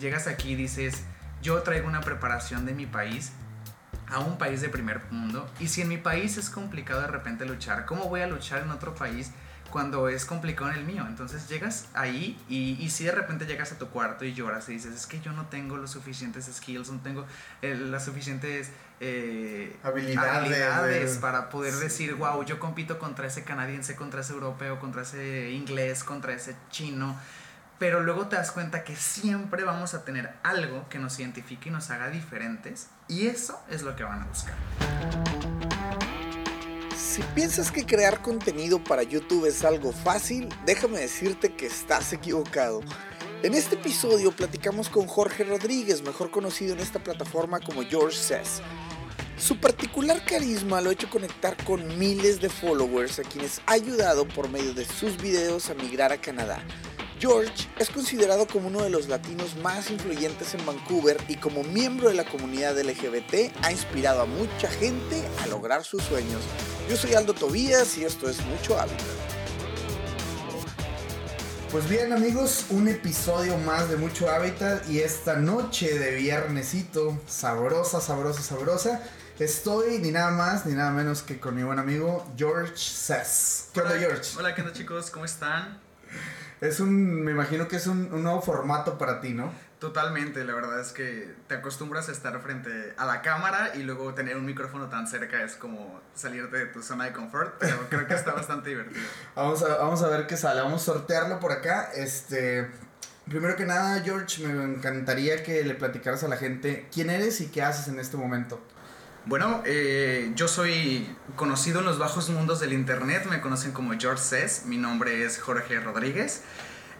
Llegas aquí y dices, yo traigo una preparación de mi país a un país de primer mundo y si en mi país es complicado de repente luchar, ¿cómo voy a luchar en otro país cuando es complicado en el mío? Entonces llegas ahí y, y si de repente llegas a tu cuarto y lloras y dices, es que yo no tengo los suficientes skills, no tengo eh, las suficientes eh, Habilidades, habilidades de- para poder decir, wow, yo compito contra ese canadiense, contra ese europeo, contra ese inglés, contra ese chino. Pero luego te das cuenta que siempre vamos a tener algo que nos identifique y nos haga diferentes. Y eso es lo que van a buscar. Si piensas que crear contenido para YouTube es algo fácil, déjame decirte que estás equivocado. En este episodio platicamos con Jorge Rodríguez, mejor conocido en esta plataforma como George Says. Su particular carisma lo ha hecho conectar con miles de followers a quienes ha ayudado por medio de sus videos a migrar a Canadá. George es considerado como uno de los latinos más influyentes en Vancouver y como miembro de la comunidad LGBT ha inspirado a mucha gente a lograr sus sueños. Yo soy Aldo Tobías y esto es Mucho Hábitat. Pues bien amigos, un episodio más de Mucho Hábitat y esta noche de viernesito, sabrosa, sabrosa, sabrosa, estoy ni nada más ni nada menos que con mi buen amigo George Sass. ¿Qué onda George? Hola, ¿qué onda chicos? ¿Cómo están? Es un, me imagino que es un, un nuevo formato para ti, ¿no? Totalmente, la verdad es que te acostumbras a estar frente a la cámara y luego tener un micrófono tan cerca es como salirte de tu zona de confort, pero creo que está bastante divertido. Vamos a, vamos a ver qué sale, vamos a sortearlo por acá. Este, primero que nada, George, me encantaría que le platicaras a la gente quién eres y qué haces en este momento. Bueno, eh, yo soy conocido en los bajos mundos del internet, me conocen como George Cess, mi nombre es Jorge Rodríguez,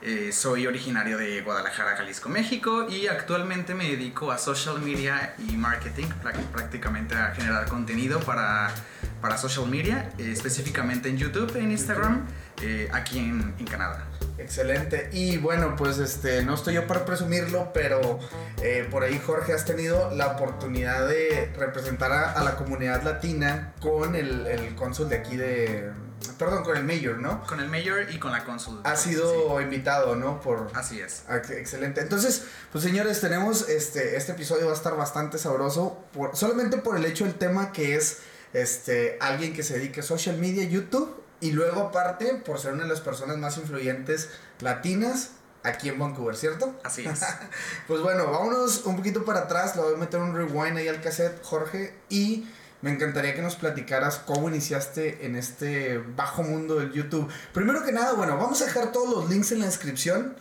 eh, soy originario de Guadalajara, Jalisco, México y actualmente me dedico a social media y marketing, prá- prácticamente a generar contenido para, para social media, eh, específicamente en YouTube, en Instagram, eh, aquí en, en Canadá. Excelente. Y bueno, pues este, no estoy yo para presumirlo, pero eh, por ahí Jorge has tenido la oportunidad de representar a, a la comunidad latina con el, el cónsul de aquí de, perdón, con el mayor, ¿no? Con el mayor y con la cónsul. Ha sido invitado, ¿no? Por, Sí, así es. Ah, Excelente. Entonces, pues señores, tenemos este, este episodio va a estar bastante sabroso, por, solamente por el hecho del tema que es este, alguien que se dedique a social media, YouTube, y luego aparte por ser una de las personas más influyentes latinas aquí en Vancouver, ¿cierto? Así es. Pues bueno, vámonos un poquito para atrás, le voy a meter un rewind ahí al cassette, Jorge, y me encantaría que nos platicaras cómo iniciaste en este bajo mundo del YouTube. Primero que nada, bueno, vamos a dejar todos los links en la descripción,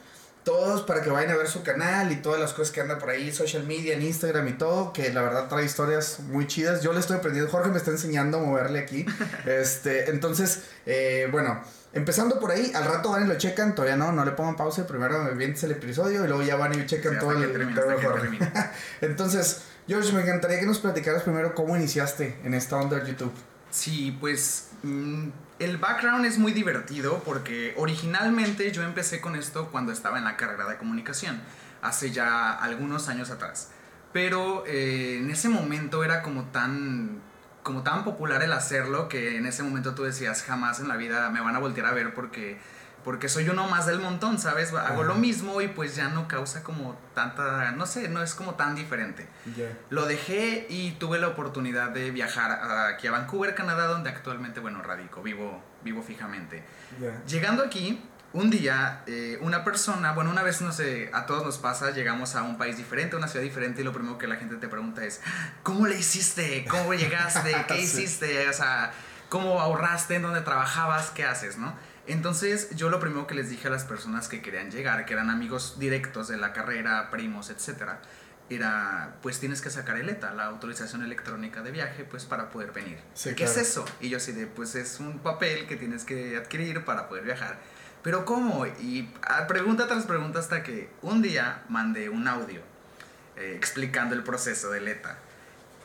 todos para que vayan a ver su canal y todas las cosas que anda por ahí, social media, en Instagram y todo, que la verdad trae historias muy chidas. Yo le estoy aprendiendo, Jorge me está enseñando a moverle aquí. este, entonces, eh, bueno. Empezando por ahí, al rato van y lo checan, todavía no, no le pongan pausa, primero me vientes el episodio y luego ya van y checan Sí, todo el Jorge. termine. Entonces, George, me encantaría que nos platicaras primero cómo iniciaste en esta onda de YouTube. Sí, pues mm, el background es muy divertido porque originalmente yo empecé con esto cuando estaba en la carrera de comunicación, hace ya algunos años atrás. Pero eh, en ese momento era como tan, como tan popular el hacerlo que en ese momento tú decías jamás en la vida me van a voltear a ver porque, porque soy uno más del montón, ¿sabes? Hago lo mismo y pues ya no causa como tanta, no sé, no es como tan diferente. Lo dejé y tuve la oportunidad de viajar aquí a Vancouver, Canadá, donde actualmente, bueno, radico, vivo, vivo fijamente. Ya. Llegando aquí, un día, eh, una persona, bueno, una vez, no sé, a todos nos pasa, llegamos a un país diferente, a una ciudad diferente, y lo primero que la gente te pregunta es, ¿cómo le hiciste? ¿Cómo llegaste? ¿Qué Sí. hiciste? O sea, ¿cómo ahorraste? ¿En dónde trabajabas? ¿Qué haces? ¿No? Entonces, yo lo primero que les dije a las personas que querían llegar, que eran amigos directos de la carrera, primos, etcétera, era, pues tienes que sacar el ETA, la autorización electrónica de viaje, pues para poder venir. Sí, ¿Qué claro. es eso? Y yo así de, pues es un papel que tienes que adquirir para poder viajar. Pero ¿cómo? Y ah, pregunta tras pregunta hasta que un día mandé un audio eh, explicando el proceso del ETA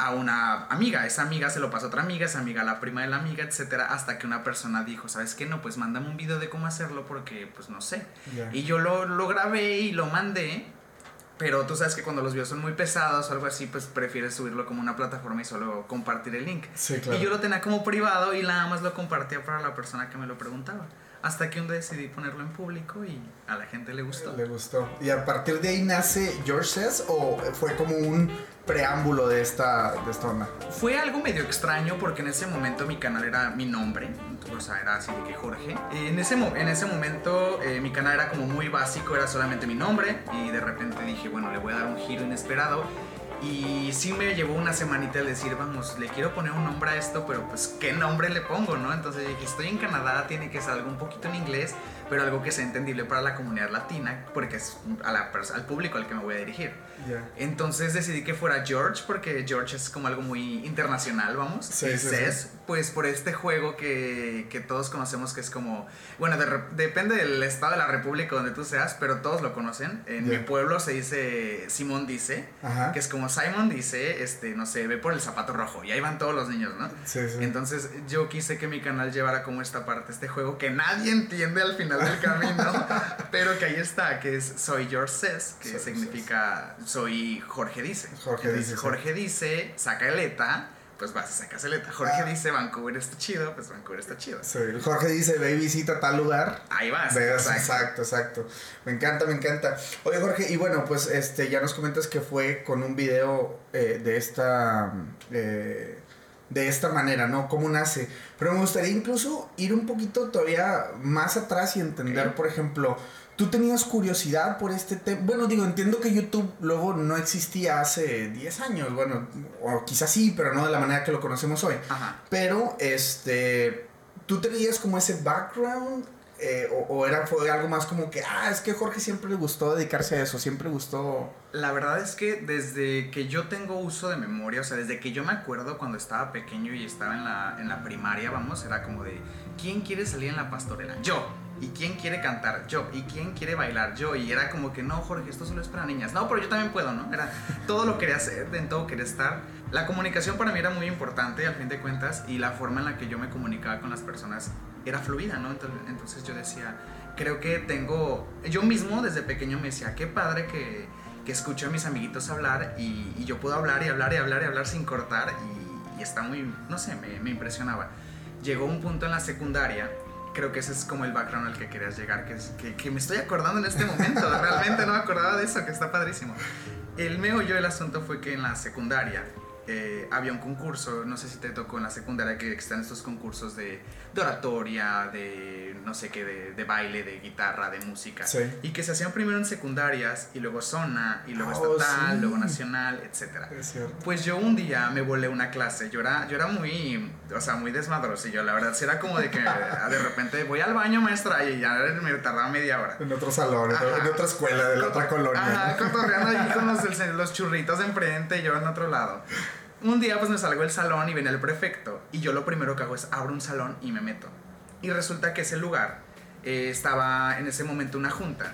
a una amiga. Esa amiga se lo pasó a otra amiga, esa amiga a la prima de la amiga, etcétera, hasta que una persona dijo, ¿sabes qué? No, pues mándame un video de cómo hacerlo porque, pues no sé. Y yo lo, lo grabé y lo mandé. Pero tú sabes que cuando los videos son muy pesados o algo así, pues prefieres subirlo como una plataforma y solo compartir el link. Sí, claro. Y yo lo tenía como privado y nada más lo compartía para la persona que me lo preguntaba. Hasta que un día decidí ponerlo en público y a la gente le gustó. Le gustó. ¿Y a partir de ahí nace George Says o fue como un preámbulo de esta, de esta onda? Fue algo medio extraño porque en ese momento mi canal era mi nombre, o sea, era así de que Jorge. En ese, en ese momento eh, mi canal era como muy básico, era solamente mi nombre y de repente dije, bueno, le voy a dar un giro inesperado y sí me llevó una semanita el decir, vamos, le quiero poner un nombre a esto, pero pues, ¿qué nombre le pongo, no? Entonces dije, estoy en Canadá, tiene que ser algo un poquito en inglés, pero algo que sea entendible para la comunidad latina, porque es a la, al público al que me voy a dirigir. Entonces decidí que fuera George, porque George es como algo muy internacional, vamos. Sí, sí, pues por este juego que, que, todos conocemos que es como, bueno, depende del estado de la república donde tú seas, pero todos lo conocen. En mi pueblo se dice Simón dice, que es como Simon dice, este, no sé, ve por el zapato rojo, y ahí van todos los niños, ¿no? Sí, sí. Entonces yo quise que mi canal llevara como esta parte, este juego que nadie entiende al final del camino, pero que ahí está, que es Soy Your Says, que significa soy Jorge dice. Jorge dice. Jorge dice, saca el ETA, pues vas a sacar el ETA. Jorge ah. dice, Vancouver está chido, pues Vancouver está chido. Sí, Jorge dice, ve visita tal lugar. Ahí vas. exacto. exacto, Me encanta, me encanta. Oye, Jorge, y bueno, pues este ya nos comentas que fue con un video eh, de esta... Eh, de esta manera, ¿no? ¿Cómo nace? Pero me gustaría incluso ir un poquito todavía más atrás y entender, por ejemplo, ¿Tú tenías curiosidad por este tema? Bueno, digo, entiendo que YouTube luego no existía hace 10 años, bueno, o quizás sí, pero no de la manera que lo conocemos hoy. Ajá. Pero, este, ¿tú tenías como ese background? Eh, o, era fue algo más como que, ah, es que Jorge siempre le gustó dedicarse a eso, siempre gustó... La verdad es que desde que yo tengo uso de memoria, o sea, desde que yo me acuerdo cuando estaba pequeño y estaba en la, en la primaria, vamos, era como de, ¿quién quiere salir en la pastorela? Yo. ¿Y quién quiere cantar? Yo. ¿Y quién quiere bailar? Yo. Y era como que, no, Jorge, esto solo es para niñas. No, pero yo también puedo, ¿no? Era, todo lo quería hacer, en todo quería estar. La comunicación para mí era muy importante, al fin de cuentas, y la forma en la que yo me comunicaba con las personas era fluida, ¿no? Entonces, yo decía, creo que tengo, yo mismo desde pequeño me decía, qué padre que, que escucho a mis amiguitos hablar y, yo puedo hablar y hablar y hablar y hablar sin cortar y, y está muy, no sé, me, me impresionaba. Llegó un punto en la secundaria creo que ese es como el background al que querías llegar, que, que me estoy acordando en este momento. Realmente no me acordaba de eso, que está padrísimo. El meollo del asunto fue que en la secundaria eh, había un concurso, no sé si te tocó en la secundaria, que están estos concursos de, de oratoria, de no sé qué, de, de, baile, de guitarra, de música. Y que se hacían primero en secundarias y luego zona, y luego oh, estatal, luego nacional, etc. Pues yo un día me volé una clase, yo era, yo era muy, o sea, muy desmadroso y yo la verdad, era como de que de repente voy al baño maestra y ya me tardaba media hora. En otro salón, en otra escuela, de la otra colonia. Ajá, cotorreando ahí con los, los churritos de enfrente y yo en otro lado un día pues me salgo del salón y viene el prefecto y yo lo primero que hago es abro un salón y me meto. Y resulta que ese lugar eh, estaba en ese momento una junta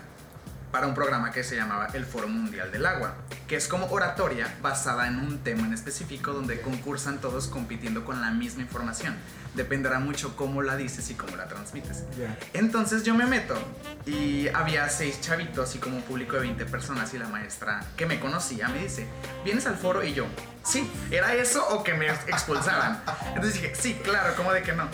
para un programa que se llamaba el Foro Mundial del Agua, que es como oratoria basada en un tema en específico donde concursan todos compitiendo con la misma información. Dependerá mucho cómo la dices y cómo la transmites. Entonces yo me meto y había seis chavitos y como un público de 20 personas y la maestra que me conocía me dice, ¿vienes al foro? Y yo, sí, ¿era eso o que me expulsaban? Entonces dije, sí, claro, ¿cómo de que no?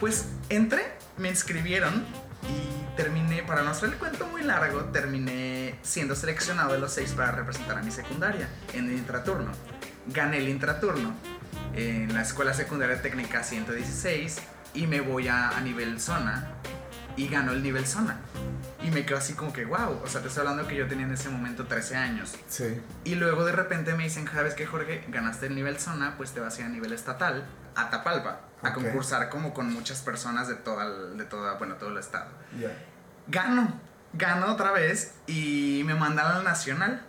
Pues entré, me inscribieron y terminé, para no hacer el cuento muy largo, terminé siendo seleccionado de los seis para representar a mi secundaria en el intraturno. Gané el intraturno en la Escuela Secundaria Técnica 116 y me voy a, a nivel zona y gano el nivel zona. Y me quedo así como que, wow, o sea, te estoy hablando que yo tenía en ese momento 13 años. Sí. Y luego de repente me dicen, ¿sabes qué, Jorge? Ganaste el nivel zona, pues te vas a ir a nivel estatal, a Tapalpa a concursar como con muchas personas de toda, de toda bueno, todo el estado. Gano, gano otra vez y me mandaron al nacional.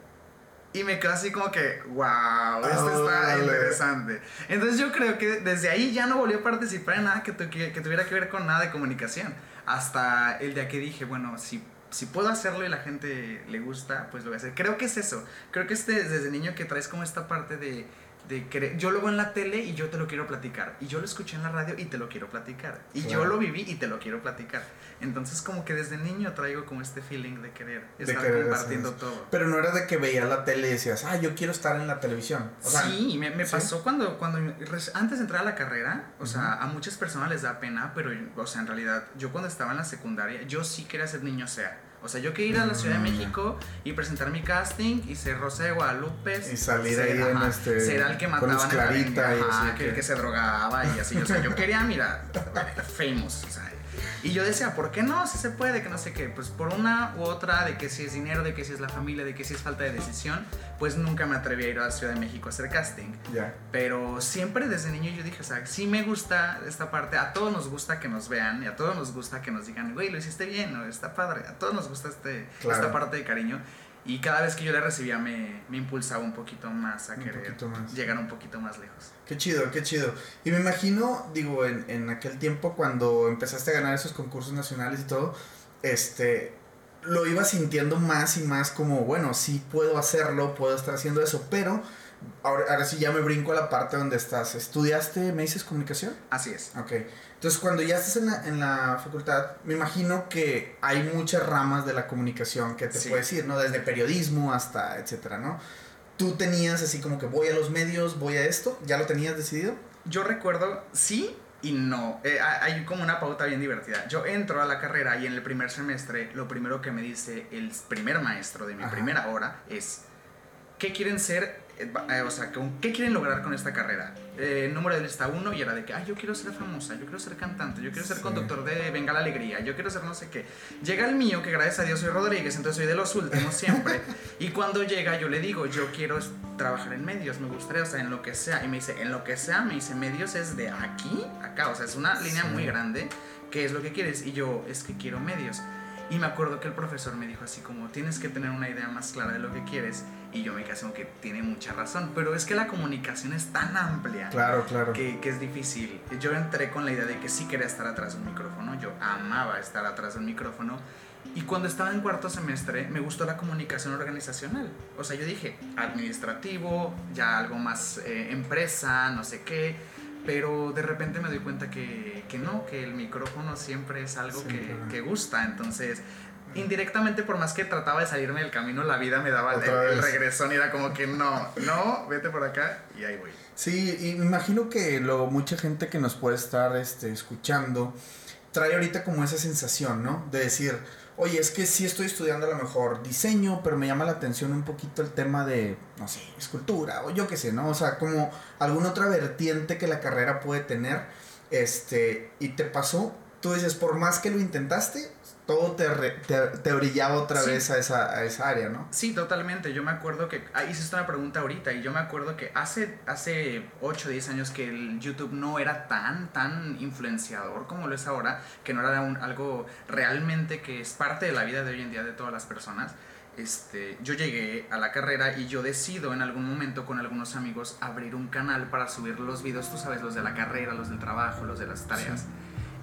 Y me quedo así como que, wow, esto está interesante. Entonces yo creo que desde ahí ya no volví a participar en nada que, que, tuviera que ver con nada de comunicación. Hasta el día que dije, bueno, si, si puedo hacerlo y la gente le gusta, pues lo voy a hacer. Creo que es eso. Creo que es desde niño que traes como esta parte de de querer, yo lo veo en la tele y yo te lo quiero platicar, y yo lo escuché en la radio y te lo quiero platicar, y yo Claro. lo viví y te lo quiero platicar. Entonces como que desde niño traigo como este feeling de querer De estar querer compartiendo todo. Pero no era de que veías la tele y decías, ah, yo quiero estar en la televisión. O sea, sí, me, me ¿sí? pasó cuando, cuando antes de entrar a la carrera, o sea, a muchas personas les da pena, pero, o sea, en realidad, yo cuando estaba en la secundaria, yo sí quería ser niño sea. O sea, yo quería ir a la Ciudad de Mm. México y presentar mi casting y ser Rosa de Guadalupe. Y salir ser, ahí en este- Ser el que con mataban luz en la clarita y ajá, que, que- que se drogaba y así. O sea, yo quería, mira, famous, o sea. Y yo decía, ¿por qué no? Si se puede, que no sé qué. Pues por una u otra, de que si es dinero, de que si es la familia, de que si es falta de decisión, pues nunca me atreví a ir a la Ciudad de México a hacer casting. ya. Pero siempre desde niño yo dije, o sea, sí me gusta esta parte, a todos nos gusta que nos vean y a todos nos gusta que nos digan, güey, lo hiciste bien, o está padre, a todos nos gusta este, Claro. esta parte de cariño. Y cada vez que yo la recibía me, me impulsaba un poquito más a Un querer poquito más. llegar un poquito más lejos. Qué chido, qué chido. Y me imagino, digo, en, en aquel tiempo cuando empezaste a ganar esos concursos nacionales y todo, este, lo iba sintiendo más y más como, bueno, sí puedo hacerlo, puedo estar haciendo eso, pero ahora, ahora sí ya me brinco a la parte donde estás. ¿Estudiaste, me dices, comunicación? Así es. Ok. Entonces, cuando ya estás en la, en la facultad, me imagino que hay muchas ramas de la comunicación que te Sí. puedes ir, ¿no? Desde periodismo hasta etcétera, ¿no? Tú tenías así como que voy a los medios, voy a esto, ¿ya lo tenías decidido? Yo recuerdo sí y no. Eh, ha- hay como una pauta bien divertida. Yo entro a la carrera y en el primer semestre lo primero que me dice el primer maestro de mi Ajá. primera hora es, ¿qué quieren ser? Eh, eh, o sea, ¿con- ¿qué quieren lograr con esta carrera? Eh, número de lista uno y era de que, ay, yo quiero ser famosa, yo quiero ser cantante, yo quiero ser Sí. conductor de Venga la Alegría, yo quiero ser no sé qué. Llega el mío, que gracias a Dios soy Rodríguez, entonces soy de los últimos siempre. y cuando llega yo le digo, yo quiero trabajar en medios, me gustaría, o sea, en lo que sea. Y me dice, en lo que sea, me dice, medios es de aquí acá, o sea, es una línea Sí. muy grande. ¿Qué es lo que quieres? Y yo, es que quiero medios. Y me acuerdo que el profesor me dijo así como, tienes que tener una idea más clara de lo que quieres. Y yo me quedé como que tiene mucha razón. Pero es que la comunicación es tan amplia Claro, claro. que, que es difícil. Yo entré con la idea de que sí quería estar atrás de un micrófono. Yo amaba estar atrás de un micrófono. Y cuando estaba en cuarto semestre me gustó la comunicación organizacional. O sea, yo dije administrativo, ya algo más eh, empresa, no sé qué. Pero de repente me doy cuenta que, que no, que el micrófono siempre es algo que, Siempre, ¿no? que gusta. Entonces, indirectamente, por más que trataba de salirme del camino, la vida me daba el, el regresón y era como que no, no, vete por acá y ahí voy. Sí, y me imagino que luego mucha gente que nos puede estar este, escuchando trae ahorita como esa sensación, ¿no? De decir, oye, es que sí estoy estudiando a lo mejor diseño, pero me llama la atención un poquito el tema de, no sé, escultura o yo qué sé, ¿no? O sea, como alguna otra vertiente que la carrera puede tener, este, y te pasó, tú dices, por más que lo intentaste, todo te, re- te, te orillaba otra Sí. vez a esa, a esa área, ¿no? Sí, totalmente. Yo me acuerdo que. Ah, hiciste una pregunta ahorita y yo me acuerdo que hace, hace 8 o 10 años que el YouTube no era tan, tan influenciador como lo es ahora, que no era un- algo realmente que es parte de la vida de hoy en día de todas las personas. Este, yo llegué a la carrera y yo decido en algún momento con algunos amigos abrir un canal para subir los videos, tú sabes, los de la carrera, los del trabajo, los de las tareas.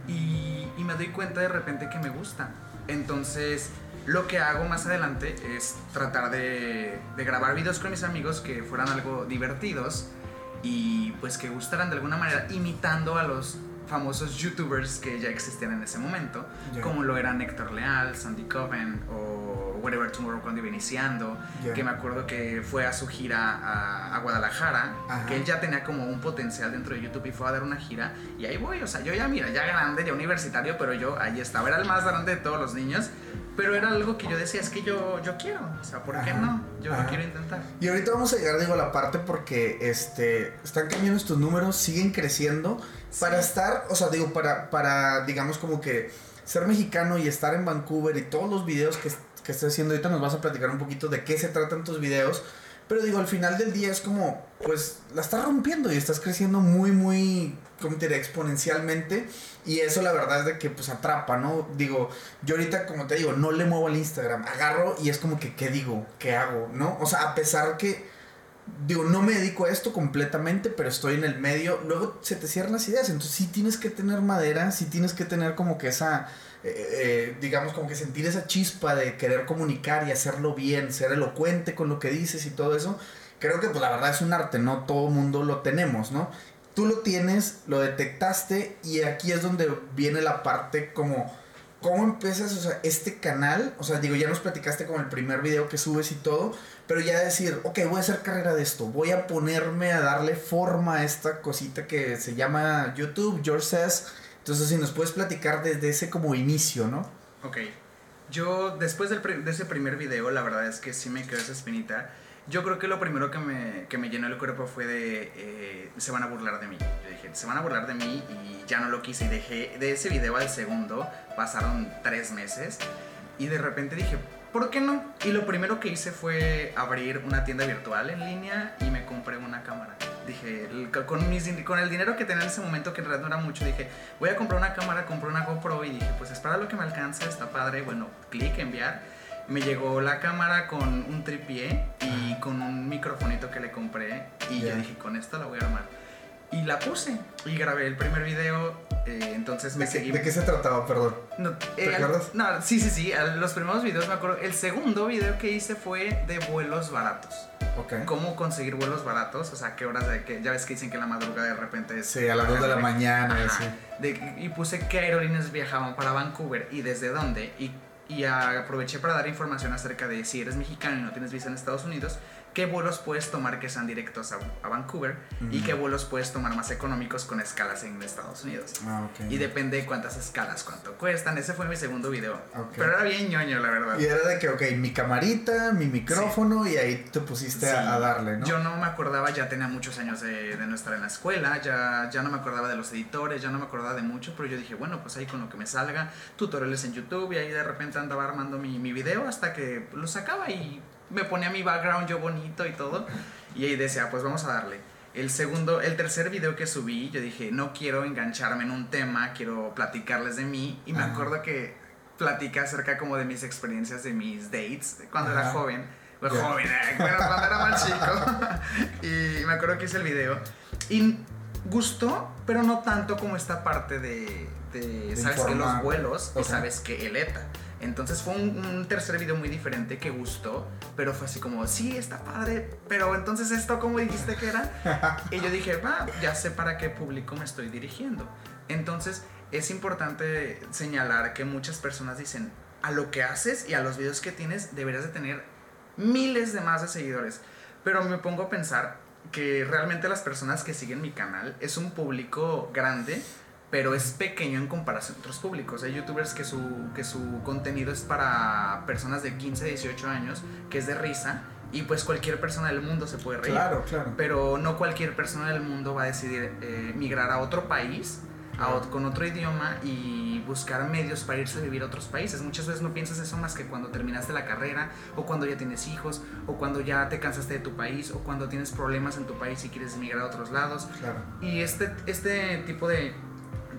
Y, y me doy cuenta de repente que me gusta. Entonces, lo que hago más adelante es tratar de, de grabar videos con mis amigos que fueran algo divertidos y pues que gustaran de alguna manera imitando a los famosos youtubers que ya existían en ese momento, como lo eran Héctor Leal, Sandy Coven o Whatever Tomorrow cuando iba iniciando, Ya. que me acuerdo que fue a su gira a, a Guadalajara, Ajá. que él ya tenía como un potencial dentro de YouTube y fue a dar una gira y ahí voy, o sea, yo ya mira, ya grande, ya universitario, pero yo ahí estaba, era el más grande de todos los niños, pero era algo que yo decía, es que yo, yo quiero, o sea, ¿por qué Ajá. no? Yo Ajá. quiero intentar. Y ahorita vamos a llegar, digo, a la parte porque este, están cambiando estos números, siguen creciendo. Para estar, o sea, digo, para, para, digamos, como que ser mexicano y estar en Vancouver y todos los videos que, que estás haciendo, ahorita nos vas a platicar un poquito de qué se tratan tus videos. Pero digo, al final del día es como, pues, la estás rompiendo y estás creciendo muy, muy, como te diré, exponencialmente. Y eso la verdad es de que, pues, atrapa, ¿no? Digo, yo ahorita, como te digo, no le muevo al Instagram. Agarro y es como que, ¿qué digo? ¿Qué hago? ¿No? O sea, a pesar que, digo, no me dedico a esto completamente, pero estoy en el medio, luego se te cierran las ideas. Entonces sí tienes que tener madera, sí tienes que tener como que esa, eh, eh, digamos, como que sentir esa chispa de querer comunicar y hacerlo bien, ser elocuente con lo que dices y todo eso. creo que pues la verdad es un arte, no todo mundo lo tenemos, ¿no? Tú lo tienes, lo detectaste y aquí es donde viene la parte como ¿Cómo empiezas, o sea, este canal? O sea, digo, ya nos platicaste con el primer video que subes y todo, pero ya decir, ok, voy a hacer carrera de esto, voy a ponerme a darle forma a esta cosita que se llama YouTube, George Says. Entonces, si nos puedes platicar desde ese como inicio, ¿no? Ok. Yo, después del de ese primer video, la verdad es que sí me quedó esa espinita. Yo creo que lo primero que me, que me llenó el cuerpo fue de, eh, se van a burlar de mí. Yo dije, se van a burlar de mí y ya no lo quise. Y dejé, de ese video al segundo, pasaron tres meses. Y de repente dije, ¿por qué no? Y lo primero que hice fue abrir una tienda virtual en línea y me compré una cámara. Dije, con, mis, con el dinero que tenía en ese momento, que en realidad no era mucho, dije, voy a comprar una cámara, compré una GoPro y dije, pues espera lo que me alcanza, está padre. Bueno, clic, enviar me llegó la cámara con un tripié y con un microfonito que le compré y yo dije, con esto la voy a armar. Y la puse y grabé el primer video, eh, entonces me ¿De seguí. ¿De qué se trataba, perdón? No, ¿Te eh, acuerdas? No, sí, sí, sí, los primeros videos me acuerdo. El segundo video que hice fue de vuelos baratos. Ok. Cómo conseguir vuelos baratos, o sea, qué horas de que ya ves que dicen que en la madrugada de repente es Sí, a las 2 de la mañana, Ajá. sí. De- y puse qué aerolíneas viajaban para Vancouver y desde dónde. Y, y aproveché para dar información acerca de si eres mexicano y no tienes visa en Estados Unidos, qué vuelos puedes tomar que sean directos a, a Vancouver y qué vuelos puedes tomar más económicos con escalas en Estados Unidos. Ah, ok. Y depende de cuántas escalas, cuánto cuestan. Ese fue mi segundo video. Pero era bien ñoño, la verdad. Y era de que, ok, mi camarita, mi micrófono y ahí te pusiste Sí. a, a darle, ¿no? Yo no me acordaba, ya tenía muchos años de, de no estar en la escuela, ya, ya no me acordaba de los editores, ya no me acordaba de mucho, pero yo dije, bueno, pues ahí con lo que me salga, tutoriales en YouTube y ahí de repente andaba armando mi, mi video hasta que lo sacaba y me ponía mi background yo bonito y todo. Y ahí decía, pues vamos a darle. El segundo, el tercer video que subí, yo dije, no quiero engancharme en un tema, quiero platicarles de mí. Y me Ajá. acuerdo que platicé acerca como de mis experiencias, de mis dates, cuando era joven. Bueno, Ya. joven, eh, bueno, cuando era más chico. y me acuerdo que hice el video. Y gustó, pero no tanto como esta parte de, de, De sabes que los vuelos Ok. y sabes que el ETA. Entonces fue un, un tercer video muy diferente que gustó, pero fue así como, sí, está padre, pero entonces esto, ¿cómo dijiste que era? y yo dije, va, ya sé para qué público me estoy dirigiendo. Entonces es importante señalar que muchas personas dicen, a lo que haces y a los videos que tienes deberías de tener miles de más de seguidores. Pero me pongo a pensar que realmente las personas que siguen mi canal es un público grande, pero es pequeño en comparación a otros públicos. Hay youtubers que su, que su contenido es para personas de 15, 18 años, que es de risa, y pues cualquier persona del mundo se puede reír. Claro, claro. Pero no cualquier persona del mundo va a decidir eh, migrar a otro país, a con otro idioma y buscar medios para irse a vivir a otros países. Muchas veces no piensas eso más que cuando terminaste la carrera, o cuando ya tienes hijos, o cuando ya te cansaste de tu país, o cuando tienes problemas en tu país y quieres emigrar a otros lados. Claro. Y este, este tipo de,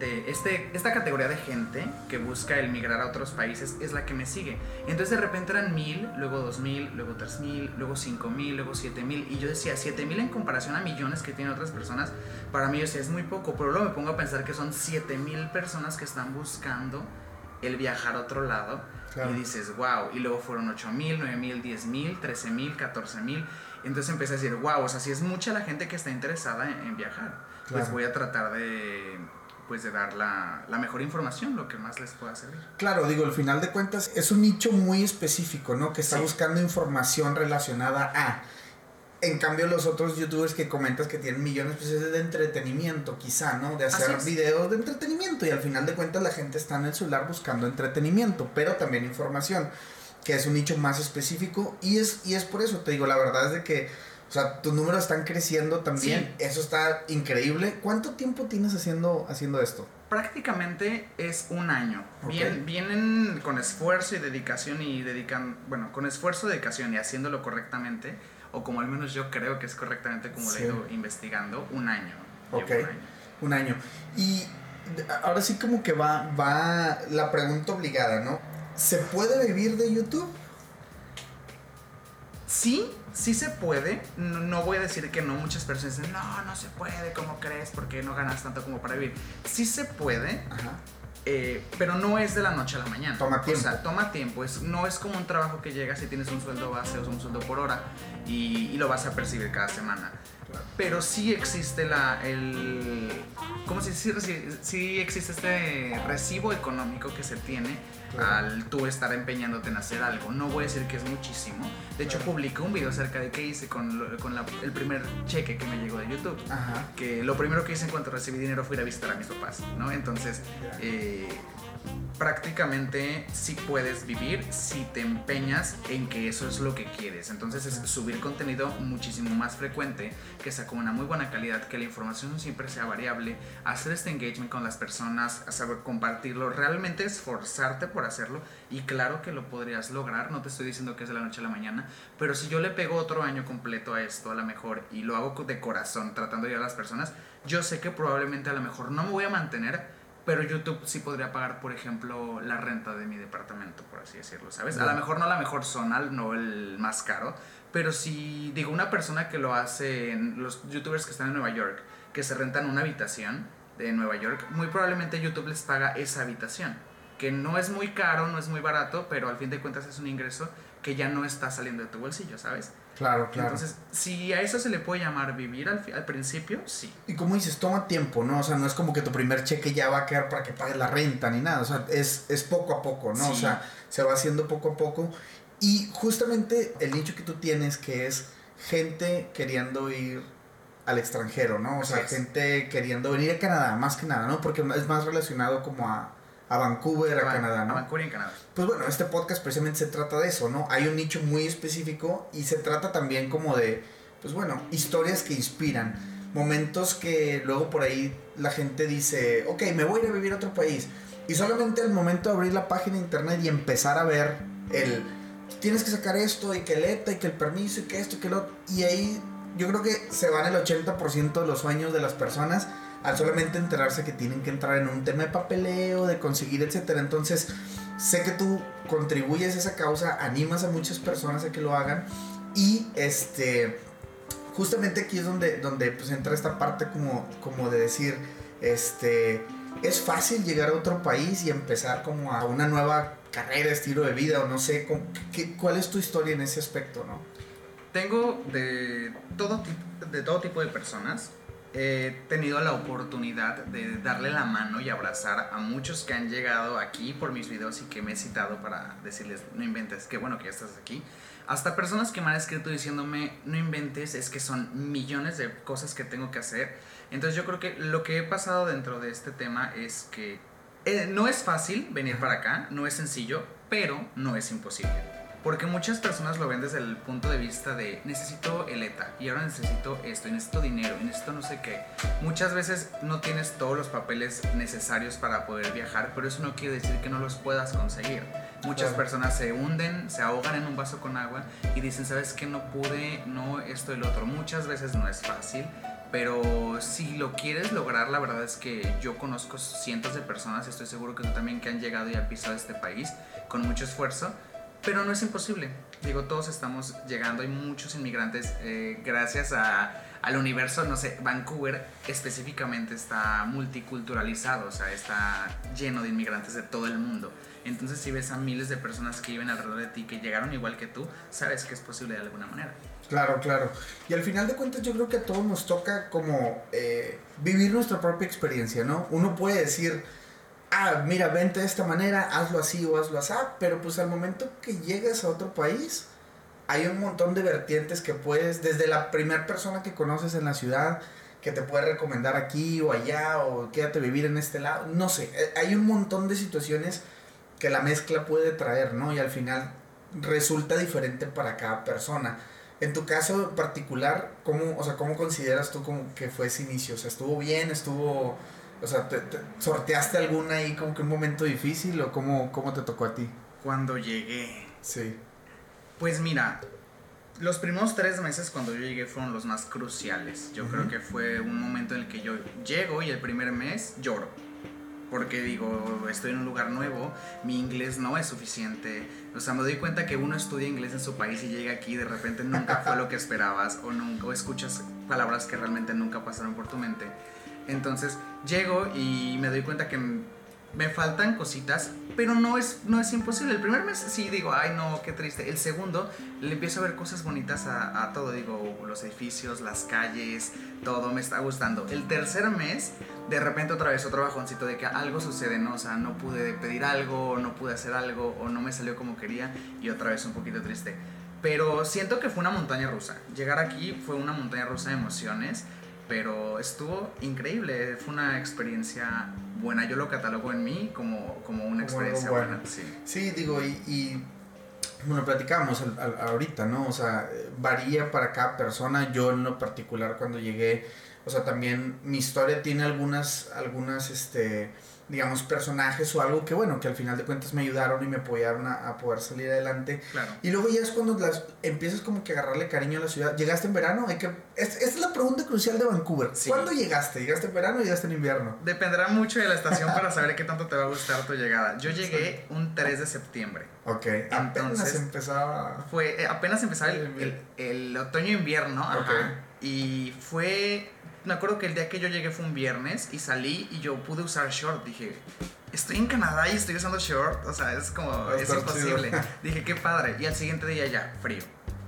este, esta categoría de gente que busca el migrar a otros países es la que me sigue. Entonces de repente eran mil, luego dos mil, luego tres mil, luego cinco mil, luego siete mil. Y yo decía, siete mil en comparación a millones que tienen otras personas, para mí yo decía, es muy poco. Pero luego me pongo a pensar que son siete mil personas que están buscando el viajar a otro lado. Claro. Y dices, wow. Y luego fueron 8 mil, 9 mil, 10 mil, 13 mil, 14 mil. Entonces empecé a decir, wow, o sea, si es mucha la gente que está interesada en, en viajar, pues voy a tratar de, pues de dar la, la mejor información, lo que más les pueda servir. Claro, digo, al final de cuentas es un nicho muy específico, ¿no? Que está Sí. buscando información relacionada a. En cambio, los otros youtubers que comentas que tienen millones, pues es de entretenimiento, quizá, ¿no? De hacer videos de entretenimiento. Y al final de cuentas la gente está en el celular buscando entretenimiento, pero también información, que es un nicho más específico. Y es, y es por eso, te digo, la verdad es de que, o sea, tus números están creciendo también. Eso está increíble. ¿Cuánto tiempo tienes haciendo, haciendo esto? Prácticamente es un año. Ok. Bien- vienen con esfuerzo y dedicación y dedican, bueno, con esfuerzo, dedicación y haciéndolo correctamente, o como al menos yo creo que es correctamente como Sí. lo he ido investigando, un año. Ok. un año. Un año. Y ahora sí como que va, va la pregunta obligada, ¿no? ¿Se puede vivir de YouTube? Sí, sí se puede. No, no voy a decir que no. Muchas personas dicen, no, no se puede, ¿cómo crees? Porque no ganas tanto como para vivir. Sí se puede, Ajá. eh, pero no es de la noche a la mañana. Toma tiempo. O sea, toma tiempo. Es, no es como un trabajo que llegas y tienes un sueldo base o un sueldo por hora. y, y lo vas a percibir cada semana. Pero sí existe la, el, ¿cómo se dice? Sí, sí existe este recibo económico que se tiene al tú estar empeñándote en hacer algo. No voy a decir que es muchísimo. De hecho, publiqué un video acerca de qué hice con, lo- con la- el primer cheque que me llegó de YouTube. Ajá. Que lo primero que hice en cuanto recibí dinero fue ir a visitar a mis papás, ¿no? Entonces, eh, prácticamente sí puedes vivir si te empeñas en que eso es lo que quieres. Entonces es subir contenido muchísimo más frecuente, que sea con una muy buena calidad, que la información siempre sea variable, hacer este engagement con las personas, saber compartirlo, realmente esforzarte por hacerlo y claro que lo podrías lograr, no te estoy diciendo que es de la noche a la mañana, pero si yo le pego otro año completo a esto a lo mejor y lo hago de corazón tratando de ayudar a las personas, yo sé que probablemente a lo mejor no me voy a mantener, pero YouTube sí podría pagar, por ejemplo, la renta de mi departamento, por así decirlo, ¿sabes? A lo mejor no la mejor zona, no el más caro, pero si digo una persona que lo hace, los youtubers que están en Nueva York, que se rentan una habitación de Nueva York, muy probablemente YouTube les paga esa habitación, que no es muy caro, no es muy barato, pero al fin de cuentas es un ingreso que ya no está saliendo de tu bolsillo, ¿sabes? Claro, claro. Entonces, si a eso se le puede llamar vivir al, al principio, sí. Y como dices, toma tiempo, ¿no? O sea, no es como que tu primer cheque ya va a quedar para que pagues la renta ni nada. O sea, es, es poco a poco, ¿no? O sea, se va haciendo poco a poco. Y justamente el nicho que tú tienes, que es gente queriendo ir al extranjero, ¿no? O sea, Así es. gente queriendo venir a Canadá, más que nada, ¿no? Porque es más relacionado como a, a Vancouver, a Van- Canadá, ¿no? A Vancouver y en Canadá. Pues bueno, este podcast precisamente se trata de eso, ¿no? Hay un nicho muy específico y se trata también como de, pues bueno, historias que inspiran, momentos que luego por ahí la gente dice, ok, me voy a ir a vivir a otro país. Y solamente al momento de abrir la página de internet y empezar a ver el, tienes que sacar esto y que el ETA y que el permiso y que esto y que lo otro. Y ahí yo creo que se van el 80% de los sueños de las personas al solamente enterarse que tienen que entrar en un tema de papeleo, de conseguir, etcétera. Entonces, sé que tú contribuyes a esa causa, animas a muchas personas a que lo hagan y este justamente aquí es donde donde pues entra esta parte como como de decir este es fácil llegar a otro país y empezar como a una nueva carrera, estilo de vida o no sé cómo- qué- cuál es tu historia en ese aspecto, ¿no? Tengo de todo, de todo tipo de personas. He tenido la oportunidad de darle la mano y abrazar a muchos que han llegado aquí por mis videos y que me he citado para decirles, no inventes, qué bueno que ya estás aquí. Hasta personas que me han escrito diciéndome, no inventes, es que son millones de cosas que tengo que hacer. Entonces yo creo que lo que he pasado dentro de este tema es que eh, no es fácil venir para acá, no es sencillo, pero no es imposible. Porque muchas personas lo ven desde el punto de vista de necesito el ETA y ahora necesito esto y necesito dinero y necesito no sé qué. Muchas veces no tienes todos los papeles necesarios para poder viajar, pero eso no quiere decir que no los puedas conseguir. Muchas Claro. personas se hunden, se ahogan en un vaso con agua y dicen, ¿sabes qué? No pude, no esto y lo otro. Muchas veces no es fácil, pero si lo quieres lograr, la verdad es que yo conozco cientos de personas, estoy seguro que tú también, que han llegado y han pisado este país con mucho esfuerzo, pero no es imposible. Digo, todos estamos llegando, hay muchos inmigrantes, eh, gracias a, al universo, no sé, Vancouver específicamente está multiculturalizado, o sea, está lleno de inmigrantes de todo el mundo. Entonces, si ves a miles de personas que viven alrededor de ti, que llegaron igual que tú, sabes que es posible de alguna manera. Claro, claro. Y al final de cuentas yo creo que a todos nos toca como eh, vivir nuestra propia experiencia, ¿no? Uno puede decir, ah, mira, vente de esta manera, hazlo así o hazlo así, pero pues al momento que llegas a otro país, hay un montón de vertientes que puedes, desde la primera persona que conoces en la ciudad, que te puede recomendar aquí o allá, o quédate vivir en este lado, no sé, eh, hay un montón de situaciones que la mezcla puede traer, ¿no? Y al final resulta diferente para cada persona. En tu caso en particular, ¿cómo, o sea, ¿cómo consideras tú que fue ese inicio? O sea, ¿estuvo bien? ¿Estuvo... O sea, ¿te, te- sorteaste alguna ahí como que un momento difícil o cómo, cómo te tocó a ti? Cuando llegué, Sí. Pues mira, los primeros tres meses cuando yo llegué fueron los más cruciales. Yo Ujú. creo que fue un momento en el que yo llego y el primer mes lloro. Porque digo, estoy en un lugar nuevo, mi inglés no es suficiente. O sea, me doy cuenta que uno estudia inglés en su país y llega aquí y de repente nunca fue lo que esperabas o nunca o escuchas palabras que realmente nunca pasaron por tu mente. Entonces llego y me doy cuenta que me faltan cositas, pero no es, no es imposible. El primer mes sí digo, ay no, qué triste. El segundo le empiezo a ver cosas bonitas a, todo, digo, los edificios, las calles, todo me está gustando. El tercer mes, de repente otra vez otro bajoncito de que algo sucede, ¿no? O no pude pedir algo, no pude hacer algo, o no me salió como quería, y otra vez un poquito triste. Pero siento que fue una montaña rusa. Llegar aquí fue una montaña rusa de emociones, pero estuvo increíble. Fue una experiencia buena. Yo lo catalogo en mí como, como una experiencia bueno. buena. Sí. Sí, digo, y, y bueno, platicábamos ahorita, ¿no? O sea, varía para cada persona. Yo en lo particular cuando llegué, o sea, también mi historia tiene algunas, algunas, este, digamos, personajes o algo que, bueno, que al final de cuentas me ayudaron y me apoyaron a, a poder salir adelante. Claro. Y luego ya es cuando las, empiezas como que a agarrarle cariño a la ciudad. ¿Llegaste en verano? Hay que, es- esta es la pregunta crucial de Vancouver. Sí. ¿Cuándo llegaste? ¿Llegaste en verano o llegaste en invierno? Dependerá mucho de la estación para saber qué tanto te va a gustar tu llegada. Yo llegué un 3 de septiembre. Ok, apenas Entonces- empezaba... Fue, eh, apenas empezaba el, El el, otoño-invierno, ajá, Ok. y fue, me acuerdo que el día que yo llegué fue un viernes y salí y yo pude usar short, dije, estoy en Canadá y estoy usando short, o sea, es como, es imposible. Dije, qué padre, y al siguiente día ya, frío.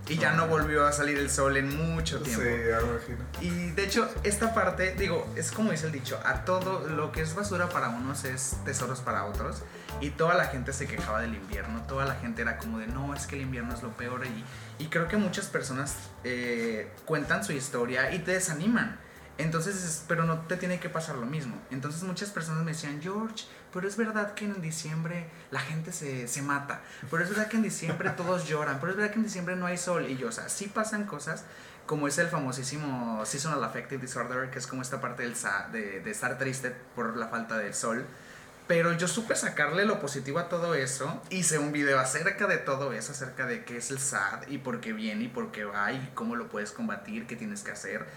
Y ya no volvió a salir el sol en mucho Sí, tiempo. ya me imagino. Y de hecho, esta parte, digo, es como dice el dicho, a todo lo que es basura para unos es tesoros para otros. Y toda la gente se quejaba del invierno, toda la gente era como de, no, es que el invierno es lo peor. Y, y creo que muchas personas eh, cuentan su historia y te desaniman. Entonces, es- pero no te tiene que pasar lo mismo. Entonces muchas personas me decían, George, pero es verdad que en diciembre la gente se, se mata. Pero es verdad que en diciembre todos lloran. Pero es verdad que en diciembre no hay sol. Y yo, o sea, sí pasan cosas como es el famosísimo Seasonal Affective Disorder, que es como esta parte del de, de estar triste por la falta del sol. Pero yo supe sacarle lo positivo a todo eso. Hice un video acerca de todo eso, acerca de qué es el SAD y por qué viene y por qué va y cómo lo puedes combatir, qué tienes que hacer.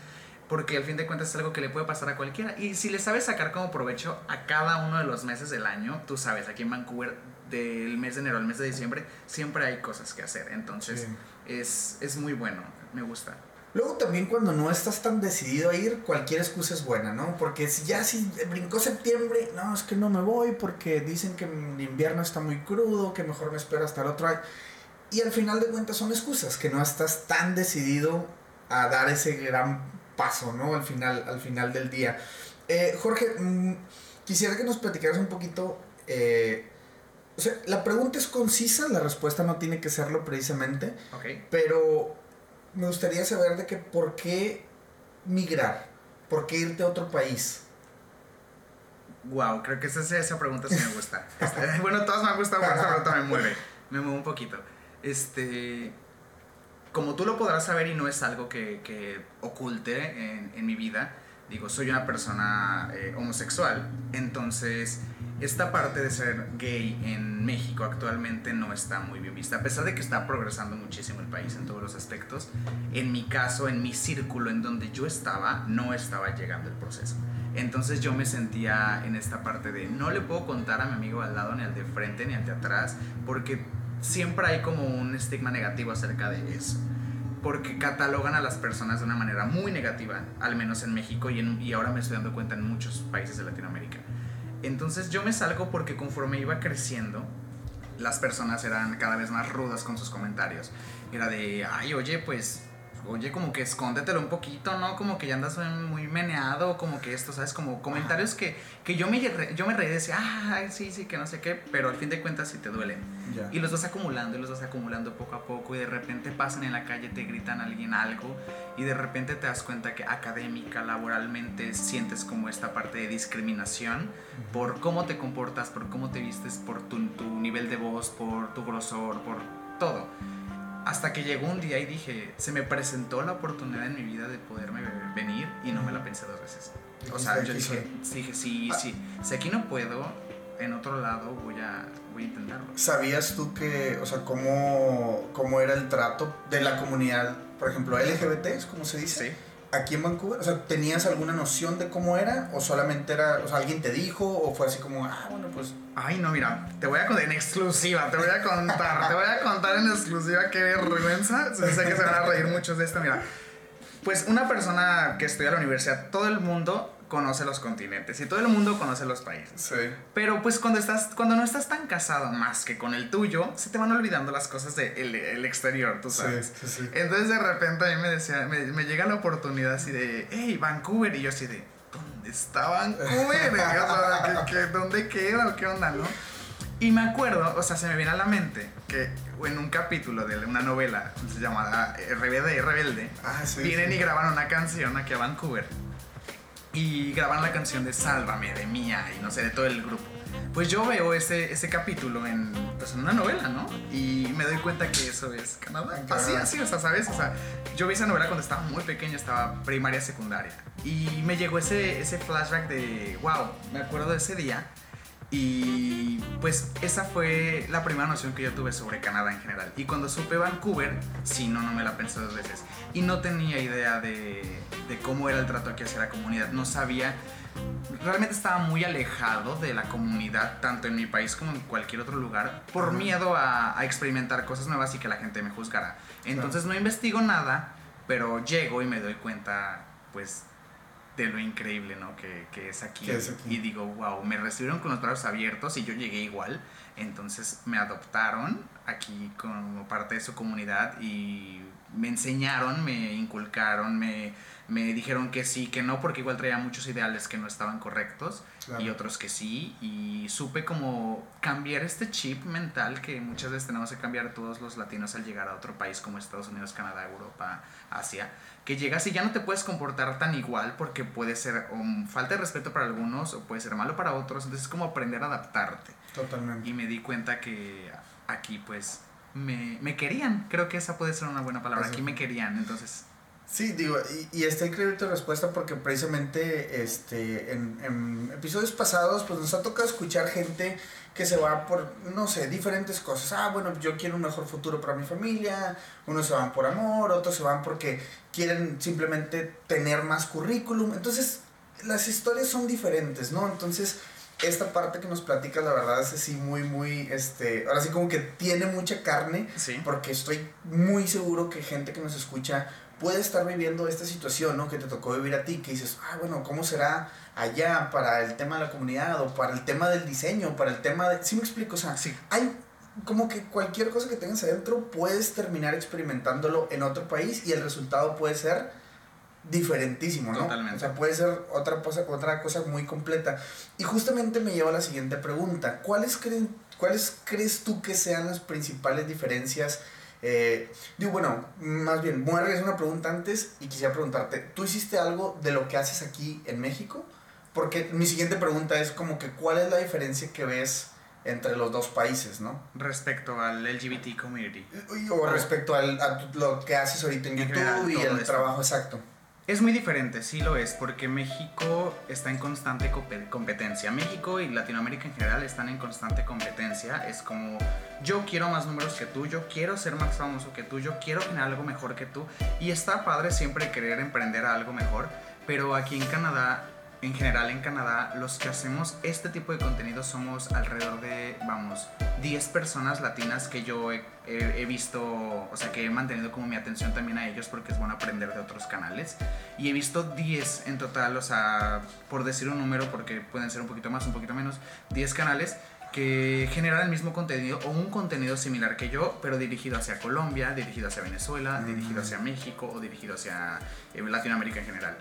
Porque al fin de cuentas es algo que le puede pasar a cualquiera. Y si le sabes sacar como provecho a cada uno de los meses del año, tú sabes, aquí en Vancouver, del mes de enero al mes de diciembre, siempre hay cosas que hacer. Entonces Sí. es, es muy bueno, me gusta. Luego también cuando no estás tan decidido a ir, cualquier excusa es buena, ¿no? Porque si ya si brincó septiembre, no, es que no me voy porque dicen que el invierno está muy crudo, que mejor me espero hasta el otro año. Y al final de cuentas son excusas, que no estás tan decidido a dar ese gran paso, ¿no? Al final, al final del día. Eh, Jorge, mm, quisiera que nos platicaras un poquito... eh, o sea, la pregunta es concisa, la respuesta no tiene que serlo precisamente. ¿Ok? Pero me gustaría saber de que por qué migrar, por qué irte a otro país. Wow, creo que esa, esa pregunta sí me gusta. Este, bueno, todas me han gustado, pero esta pregunta me mueve. Me mueve un poquito. Este. Como tú lo podrás saber y no es algo que, que oculte en, en mi vida, digo, soy una persona eh, homosexual, entonces esta parte de ser gay en México actualmente no está muy bien vista, a pesar de que está progresando muchísimo el país en todos los aspectos. En mi caso, en mi círculo en donde yo estaba, no estaba llegando el proceso. Entonces yo me sentía en esta parte de no le puedo contar a mi amigo al lado, ni al de frente, ni al de atrás, porque siempre hay como un estigma negativo acerca de eso. Porque catalogan a las personas de una manera muy negativa, al menos en México y, en- y ahora me estoy dando cuenta en muchos países de Latinoamérica. Entonces yo me salgo porque conforme iba creciendo, las personas eran cada vez más rudas con sus comentarios. Era de, ay, oye, pues, oye, como que escóndetelo un poquito, ¿no? Como que ya andas muy meneado, como que esto, ¿sabes? Como comentarios que, que yo, me, yo me reí decía, ay, sí, sí, que no sé qué, pero al fin de cuentas sí te duelen. Ya. Y los vas acumulando y los vas acumulando poco a poco y de repente pasan en la calle, te gritan a alguien algo y de repente te das cuenta que académica, laboralmente sientes como esta parte de discriminación por cómo te comportas, por cómo te vistes, por tu, tu nivel de voz, por tu grosor, por todo. Hasta que llegó un día y dije, se me presentó la oportunidad en mi vida de poderme venir y no me la pensé dos veces. O sea, yo dije, "Aquí dije, sí, sí, si aquí no puedo, en otro lado voy a, voy a intentarlo. ¿Sabías tú que, o sea, cómo, cómo era el trato de la comunidad, por ejemplo, LGBT, es como se dice, Sí. Aquí en Vancouver? O sea, ¿tenías alguna noción de cómo era? ¿O solamente era, o sea, alguien te dijo? ¿O fue así como, ah, bueno, pues... Ay, no, mira, te voy a contar en exclusiva, te voy a contar, te voy a contar en exclusiva, qué vergüenza. Sé que se van a reír muchos de esto, mira. Pues una persona que estudia en la universidad, todo el mundo conoce los continentes y todo el mundo conoce los países. Sí. Pero pues cuando estás cuando no estás tan casado más que con el tuyo, se te van olvidando las cosas del de el exterior, tú sabes. Sí, sí. Entonces de repente a mí me decía, me, me llega la oportunidad así de, hey, Vancouver, y yo así de, ¿dónde está Vancouver? ¿qué, qué, dónde queda qué onda, no? Y me acuerdo, o sea, se me viene a la mente que en un capítulo de una novela llamada RBD, Rebelde, Ah, vienen y graban una canción aquí a Vancouver. Y graban la canción de Sálvame, de Mía y no sé, de todo el grupo. Pues yo veo ese, ese capítulo en, pues en una novela, ¿no? Y me doy cuenta que eso es Canadá. Así, así, o sea, ¿sabes? O sea, yo vi esa novela cuando estaba muy pequeño, estaba primaria, secundaria. Y me llegó ese, ese flashback de, wow, me acuerdo de ese día. Y pues esa fue la primera noción que yo tuve sobre Canadá en general. Y cuando supe Vancouver, sí, no, no me la pensé dos veces. Y no tenía idea de, de cómo era el trato aquí hacia la comunidad. No sabía, realmente estaba muy alejado de la comunidad, tanto en mi país como en cualquier otro lugar, por miedo a, a experimentar cosas nuevas y que la gente me juzgara. Entonces no investigo nada, pero llego y me doy cuenta, pues, de lo increíble, ¿no? Que, que es aquí. Que es aquí. Y digo, wow, me recibieron con los brazos abiertos y yo llegué igual. Entonces me adoptaron aquí como parte de su comunidad y me enseñaron, me inculcaron, me, me dijeron que sí, que no, porque igual traía muchos ideales que no estaban correctos Claro. y otros que sí. Y supe como cambiar este chip mental que muchas veces tenemos que cambiar todos los latinos al llegar a otro país como Estados Unidos, Canadá, Europa, Asia. Que llegas y ya no te puedes comportar tan igual porque puede ser um, falta de respeto para algunos o puede ser malo para otros. Entonces es como aprender a adaptarte. Totalmente. Y me di cuenta que aquí pues me, me querían. Creo que esa puede ser una buena palabra. Aquí me querían. Entonces Sí, digo, y, y está increíble tu respuesta porque precisamente este, en, en episodios pasados pues nos ha tocado escuchar gente que se va por, no sé, diferentes cosas. Ah, bueno, yo quiero un mejor futuro para mi familia, unos se van por amor, otros se van porque quieren simplemente tener más currículum. Entonces, las historias son diferentes, ¿no? Entonces, esta parte que nos platicas, la verdad es así muy, muy, este, ahora sí como que tiene mucha carne sí. porque estoy muy seguro que gente que nos escucha puede estar viviendo esta situación, ¿no? Que te tocó vivir a ti, que dices, ah, bueno, ¿cómo será allá para el tema de la comunidad o para el tema del diseño, para el tema de... ¿Sí me explico? O sea, Sí. hay como que cualquier cosa que tengas adentro puedes terminar experimentándolo en otro país y el resultado puede ser diferentísimo, ¿no? Totalmente. O sea, puede ser otra cosa, otra cosa muy completa. Y justamente me lleva a la siguiente pregunta. ¿Cuáles, creen, ¿Cuáles crees tú que sean las principales diferencias? Eh, digo, bueno, más bien, voy a regresar una pregunta antes y quisiera preguntarte, ¿tú hiciste algo de lo que haces aquí en México? Porque mi siguiente pregunta es como que, ¿cuál es la diferencia que ves entre los dos países, no? Respecto al LGBT community. O respecto al, a lo que haces ahorita en En YouTube general, y el esto. trabajo exacto. Es muy diferente, sí lo es, porque México está en constante compe- competencia. México y Latinoamérica en general están en constante competencia. Es como, yo quiero más números que tú, yo quiero ser más famoso que tú, yo quiero generar algo mejor que tú. Y está padre siempre querer emprender algo mejor, pero aquí en Canadá, en general en Canadá, los que hacemos este tipo de contenido somos alrededor de, vamos, 10 personas latinas que yo he, he- he visto, o sea, que he mantenido como mi atención también a ellos porque es bueno aprender de otros canales. Y he visto 10 en total, o sea, por decir un número, porque pueden ser un poquito más, un poquito menos, 10 canales que generan el mismo contenido o un contenido similar que yo, pero dirigido hacia Colombia, dirigido hacia Venezuela, Mm. dirigido hacia México o dirigido hacia eh, Latinoamérica en general.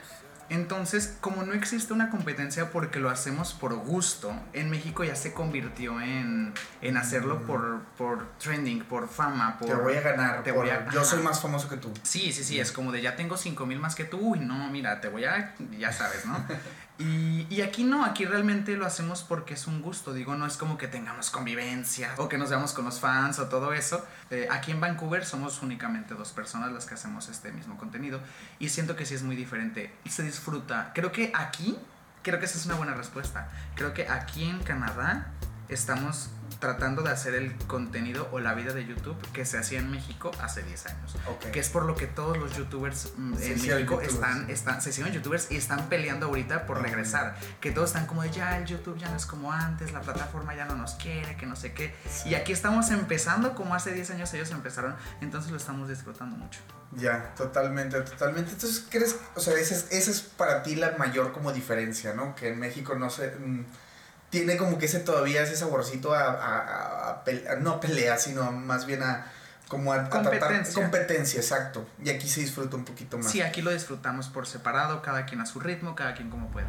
Entonces, como no existe una competencia porque lo hacemos por gusto, en México ya se convirtió en, en hacerlo por, por trending, por fama, por... Te voy a ganar. te por- voy a- yo soy más famoso que tú. Sí, sí, sí, es como de ya tengo 5000 más que tú, uy, no, mira, te voy a, ya sabes, ¿no? Y, aquí no, aquí realmente lo hacemos porque es un gusto, digo, no es como que tengamos convivencia o que nos veamos con los fans o todo eso. Eh, aquí en Vancouver somos únicamente dos personas las que hacemos este mismo contenido y siento que sí es muy diferente y se disfruta. Creo que aquí, creo que esa es una buena respuesta. Creo que aquí en Canadá estamos tratando de hacer el contenido o la vida de YouTube que se hacía en México hace 10 años. Que es por lo que todos los youtubers mm, Se en México youtubers. están, están, se hicieron youtubers y están peleando ahorita por regresar. Que todos están como de ya el YouTube ya no es como antes, la plataforma ya no nos quiere, que no sé qué. Y aquí estamos empezando como hace 10 años ellos empezaron, entonces lo estamos disfrutando mucho. Ya, totalmente, totalmente. Entonces, ¿crees? O sea, esa es, esa es para ti la mayor como diferencia, ¿no? Que en México no se... mm, tiene como que ese todavía ese saborcito a, a- a- a pele- a- no a pelea, sino más bien a como a, tratar Competencia. competencia, exacto. Y aquí se disfruta un poquito más. Sí, aquí lo disfrutamos por separado, cada quien a su ritmo, cada quien como puede.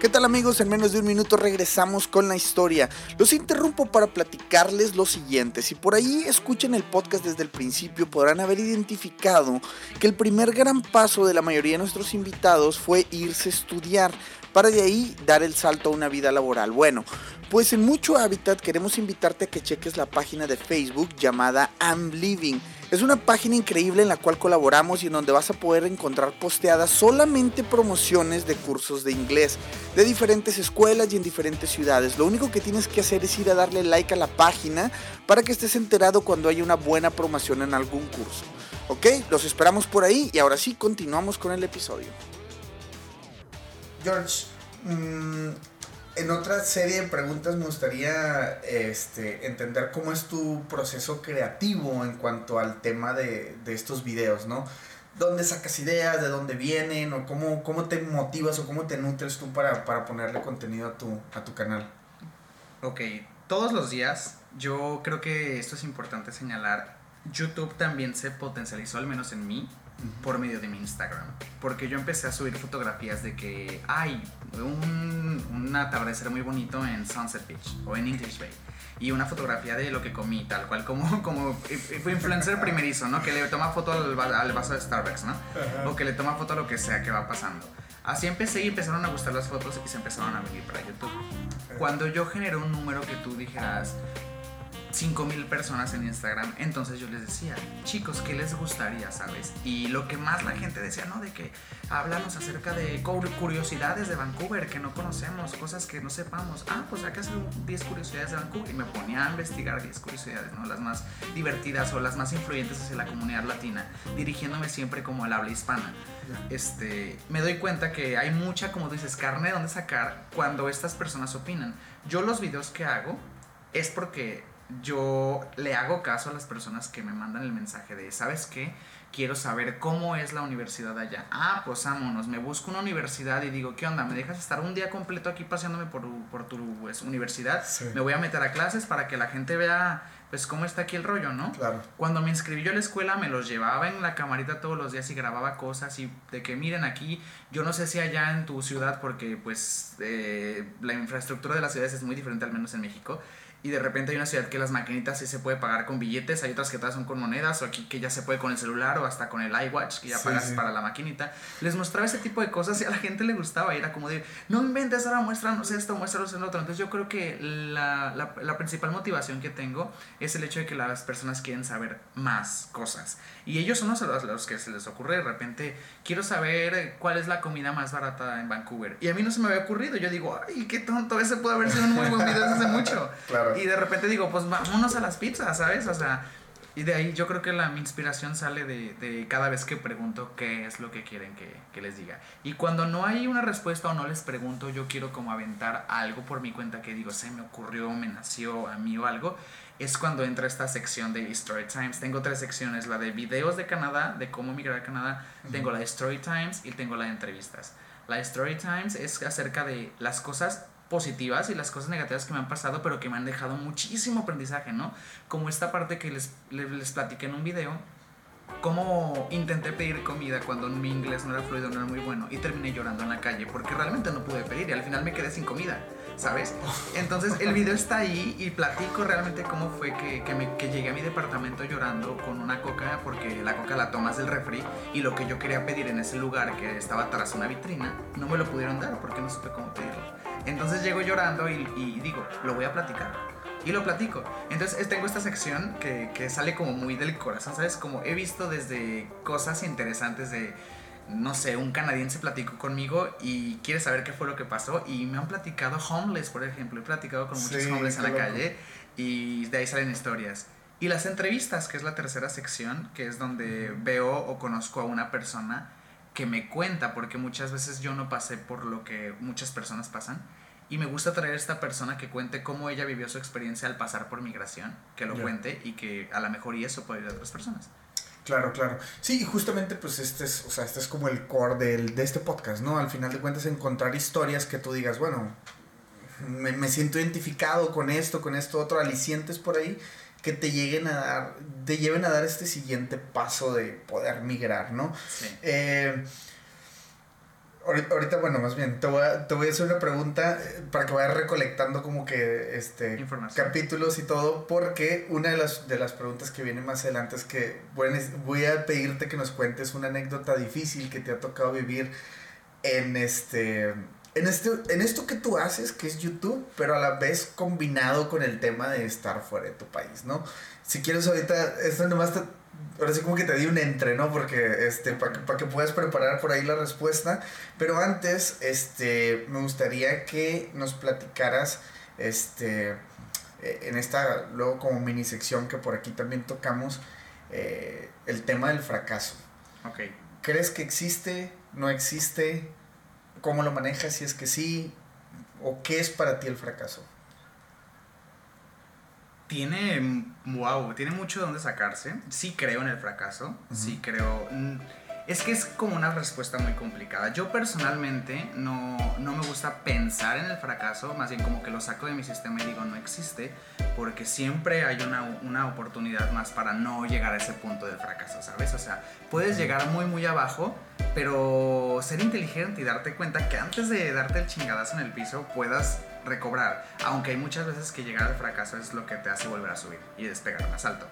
¿Qué tal amigos? En menos de un minuto regresamos con la historia. Los interrumpo para platicarles lo siguiente. Si por ahí escuchan el podcast desde el principio podrán haber identificado que el primer gran paso de la mayoría de nuestros invitados fue irse a estudiar para de ahí dar el salto a una vida laboral. Bueno, pues en Mucho Hábitat queremos invitarte a que cheques la página de Facebook llamada I'm Living. Es una página increíble en la cual colaboramos y en donde vas a poder encontrar posteadas solamente promociones de cursos de inglés de diferentes escuelas y en diferentes ciudades. Lo único que tienes que hacer es ir a darle like a la página para que estés enterado cuando haya una buena promoción en algún curso. ¿Ok? Los esperamos por ahí y ahora sí continuamos con el episodio. George, mm, en otra serie de preguntas me gustaría este, entender cómo es tu proceso creativo en cuanto al tema de, estos videos, ¿no? ¿Dónde sacas ideas? ¿De dónde vienen? ¿O cómo, cómo te motivas o cómo te nutres tú para, para ponerle contenido a tu, a tu canal? Ok, todos los días, yo creo que esto es importante señalar, YouTube también se potencializó, al menos en mí, por medio de mi Instagram. Porque yo empecé a subir fotografías de que hay un, un atardecer muy bonito en Sunset Beach o en English Bay. Y una fotografía de lo que comí, tal cual como, como fue influencer primerizo, ¿no? Que le toma foto al, al vaso de Starbucks, ¿no? O que le toma foto a lo que sea que va pasando. Así empecé y empezaron a gustar las fotos y se empezaron a venir para YouTube. Cuando yo generé un número que tú dijeras 5000 personas en Instagram, entonces yo les decía, chicos, ¿qué les gustaría, sabes? Y lo que más la gente decía, ¿no? De que háblanos acerca de cur- curiosidades de Vancouver que no conocemos, cosas que no sepamos. Ah, pues hay que hacer 10 curiosidades de Vancouver. Y me ponía a investigar 10 curiosidades, ¿no? Las más divertidas o las más influyentes hacia la comunidad latina, dirigiéndome siempre como al habla hispana este, me doy cuenta que hay mucha, como dices, carne de donde sacar cuando estas personas opinan. Yo los videos que hago es porque yo le hago caso a las personas que me mandan el mensaje de, ¿sabes qué? Quiero saber cómo es la universidad allá. Ah, pues vámonos, me busco una universidad y digo, ¿qué onda? ¿Me dejas estar un día completo aquí paseándome por, por tu pues, universidad? Sí. Me voy a meter a clases para que la gente vea, pues, cómo está aquí el rollo, ¿no? Claro. Cuando me inscribí yo a la escuela me los llevaba en la camarita todos los días y grababa cosas y de que miren aquí, yo no sé si allá en tu ciudad porque pues eh, la infraestructura de las ciudades es muy diferente al menos en México y de repente hay una ciudad que las maquinitas sí se puede pagar con billetes, hay otras que todas son con monedas o aquí que ya se puede con el celular o hasta con el iWatch que ya Sí, pagas sí. para la maquinita. Les mostraba ese tipo de cosas y a la gente le gustaba y era como de, no inventes ahora muéstranos esto, muéstranos el otro. Entonces yo creo que la, la, la principal motivación que tengo es el hecho de que las personas quieren saber más cosas. Y ellos son los, los, los que se les ocurre de repente, quiero saber cuál es la comida más barata en Vancouver. Y a mí no se me había ocurrido. Yo digo, ay, qué tonto, ese puede haber sido un muy buen video desde hace mucho. Claro. Y de repente digo, pues vámonos a las pizzas, ¿sabes? O sea, y de ahí yo creo que la mi inspiración sale de, de cada vez que pregunto qué es lo que quieren que, que les diga. Y cuando no hay una respuesta o no les pregunto, yo quiero como aventar algo por mi cuenta que digo, se me ocurrió, me nació a mí o algo. Es cuando entra esta sección de Story Times. Tengo tres secciones, la de videos de Canadá, de cómo migrar a Canadá, tengo la de Story Times y tengo la de entrevistas. La de Story Times es acerca de las cosas positivas y las cosas negativas que me han pasado, pero que me han dejado muchísimo aprendizaje, ¿no? Como esta parte que les, les, les platiqué en un video, cómo intenté pedir comida cuando mi inglés no era fluido, no era muy bueno, y terminé llorando en la calle, porque realmente no pude pedir y al final me quedé sin comida, ¿sabes? Entonces el video está ahí y platico realmente cómo fue que, que, llegué a mi departamento llorando con una coca, porque la coca la tomas del refri, y lo que yo quería pedir en ese lugar que estaba tras una vitrina, no me lo pudieron dar porque no supe cómo pedirlo. Entonces llego llorando y, y digo, lo voy a platicar. Y lo platico. Entonces es- tengo esta sección que, que sale como muy del corazón, ¿sabes? Como he visto desde cosas interesantes de no sé, un canadiense platicó conmigo y quiere saber qué fue lo que pasó y me han platicado homeless, por ejemplo, he platicado con muchos Sí, homeless en la loco. calle y de ahí salen historias. Y las entrevistas, que es la tercera sección, que es donde veo o conozco a una persona que me cuenta, porque muchas veces yo no pasé por lo que muchas personas pasan. Y me gusta traer a esta persona que cuente cómo ella vivió su experiencia al pasar por migración, que lo cuente y que a lo mejor y eso puede ir a otras personas. Claro, claro. Sí, y justamente pues este es, o sea, este es como el core del, de este podcast, ¿no? Al final de cuentas encontrar historias que tú digas, bueno, me, me siento identificado con esto, con esto, otro, alicientes por ahí que te lleguen a dar, te lleven a dar este siguiente paso de poder migrar, ¿no? Sí. Eh, ahorita, bueno, más bien, te voy, a, te voy a hacer una pregunta eh, para que vayas recolectando como que este capítulos y todo, porque una de las, de las preguntas que viene más adelante es que bueno, voy a pedirte que nos cuentes una anécdota difícil que te ha tocado vivir en este... En, este, en esto que tú haces, que es YouTube, pero a la vez combinado con el tema de estar fuera de tu país, ¿no? Si quieres ahorita, esto nomás te, ahora sí como que te di un entre, ¿no? Porque, este, para que, pa' que puedas preparar por ahí la respuesta. Pero antes, este, me gustaría que nos platicaras, este, eh, en esta, luego como mini sección que por aquí también tocamos, eh, el tema del fracaso. Ok. ¿Crees que existe? ¿No existe? ¿Cómo lo manejas? Si es que sí. ¿O qué es para ti el fracaso? Tiene, wow, tiene mucho de dónde sacarse. Sí creo en el fracaso, sí creo... mm, Es que es como una respuesta muy complicada. Yo personalmente no, no me gusta pensar en el fracaso, más bien como que lo saco de mi sistema y digo no existe, porque siempre hay una, una oportunidad más para no llegar a ese punto del fracaso, ¿sabes? O sea, puedes llegar muy, muy abajo, pero ser inteligente y darte cuenta que antes de darte el chingadazo en el piso puedas recobrar, aunque hay muchas veces que llegar al fracaso es lo que te hace volver a subir y despegar más alto.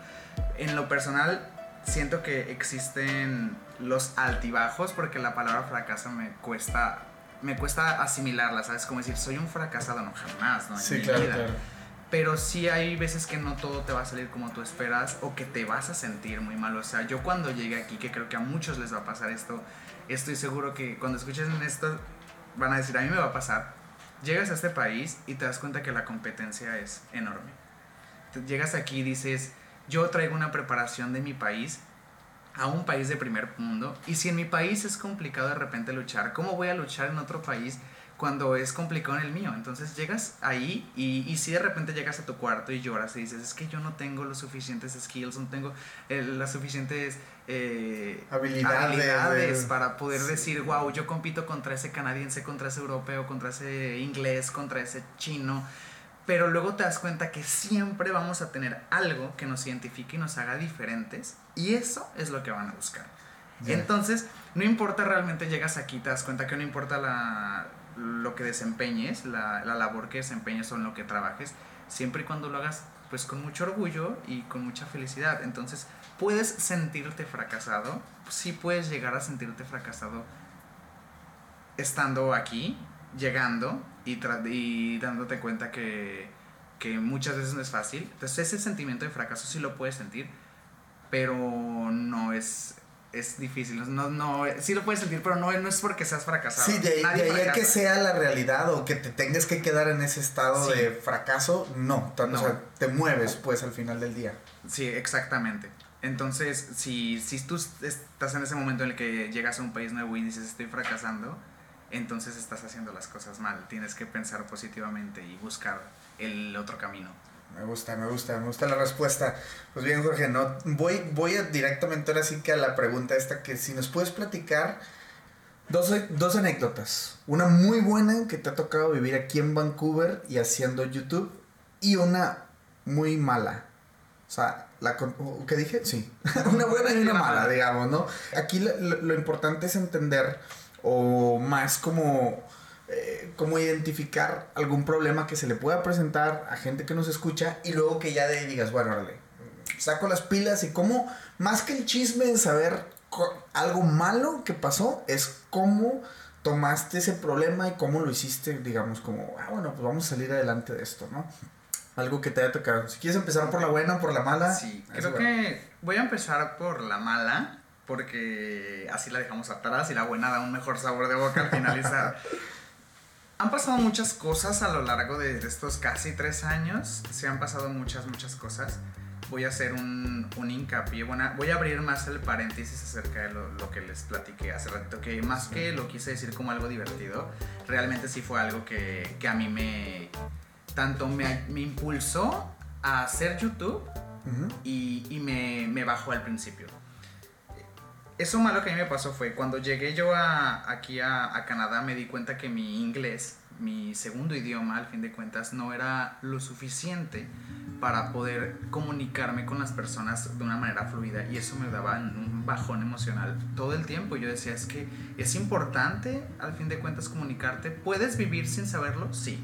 En lo personal, siento que existen los altibajos porque la palabra fracaso me cuesta me cuesta asimilarla, ¿sabes? Como decir, soy un fracasado, no jamás, ¿no? En mi vida. Pero sí hay veces que no todo te va a salir como tú esperas o que te vas a sentir muy mal. O sea, yo cuando llegué aquí, que creo que a muchos les va a pasar esto, estoy seguro que cuando escuchen esto van a decir, a mí me va a pasar. Llegas a este país y te das cuenta que la competencia es enorme. Llegas aquí y dices, yo traigo una preparación de mi país a un país de primer mundo y si en mi país es complicado de repente luchar, ¿cómo voy a luchar en otro país cuando es complicado en el mío? Entonces llegas ahí y, y si de repente llegas a tu cuarto y lloras y dices, es que yo no tengo los suficientes skills, no tengo eh, las suficientes eh, Habilidades, habilidades de- para poder sí. decir, wow, yo compito contra ese canadiense, contra ese europeo, contra ese inglés, contra ese chino. Pero luego te das cuenta que siempre vamos a tener algo que nos identifique y nos haga diferentes. Y eso es lo que van a buscar. Entonces, no importa realmente, llegas aquí, te das cuenta que no importa la, lo que desempeñes, la, la labor que desempeñes o en lo que trabajes, siempre y cuando lo hagas pues con mucho orgullo y con mucha felicidad. Entonces, puedes sentirte fracasado, sí puedes llegar a sentirte fracasado estando aquí, llegando y, y dándote cuenta que, que muchas veces no es fácil. Entonces ese sentimiento de fracaso sí lo puedes sentir, pero no es, es difícil. No, no, sí lo puedes sentir, pero no, no es porque seas fracasado. Sí, de ahí, Nadie de ahí a que sea la realidad o que te tengas que quedar en ese estado Sí. de fracaso, no. Tan- No. O sea, te mueves pues al final del día. Sí, exactamente. Entonces, si, si tú estás en ese momento en el que llegas a un país nuevo y dices estoy fracasando, entonces estás haciendo las cosas mal. Tienes que pensar positivamente y buscar el otro camino. Me gusta, me gusta, me gusta la respuesta. Pues bien, Jorge, no voy, voy a directamente ahora sí que a la pregunta esta que si nos puedes platicar dos, dos anécdotas. Una muy buena que te ha tocado vivir aquí en Vancouver y haciendo YouTube y una muy mala. O sea, la con- ¿qué dije? Sí. una buena y una mala, digamos, ¿no? Aquí lo importante es entender o más como eh, como identificar algún problema que se le pueda presentar a gente que nos escucha y luego que ya de ahí digas, bueno, órale, saco las pilas y cómo, más que el chisme de saber algo malo que pasó, es cómo tomaste ese problema y cómo lo hiciste, digamos, como, ah, bueno, pues vamos a salir adelante de esto, ¿no? Algo que te haya tocado. Si quieres empezar por la buena o por la mala. Sí, creo que voy a empezar por la mala. porque así la dejamos atrás y la buena da un mejor sabor de boca al finalizar. han pasado muchas cosas a lo largo de estos casi tres años. Se han pasado muchas, muchas cosas. Voy a hacer un, un hincapié. Bueno, voy a abrir más el paréntesis acerca de lo, lo, que les platiqué hace rato. Que más que lo quise decir como algo divertido, realmente sí fue algo que, que a mí me. Tanto me, me impulsó a hacer YouTube uh -huh. y, y me, me bajó al principio eso malo que a mí me pasó fue cuando llegué yo a, aquí a, a, Canadá me di cuenta que mi inglés, mi segundo idioma al fin de cuentas, no era lo suficiente para poder comunicarme con las personas de una manera fluida y eso me daba un bajón emocional todo el tiempo. Yo decía, es que es importante al fin de cuentas comunicarte. ¿Puedes vivir sin saberlo? Sí.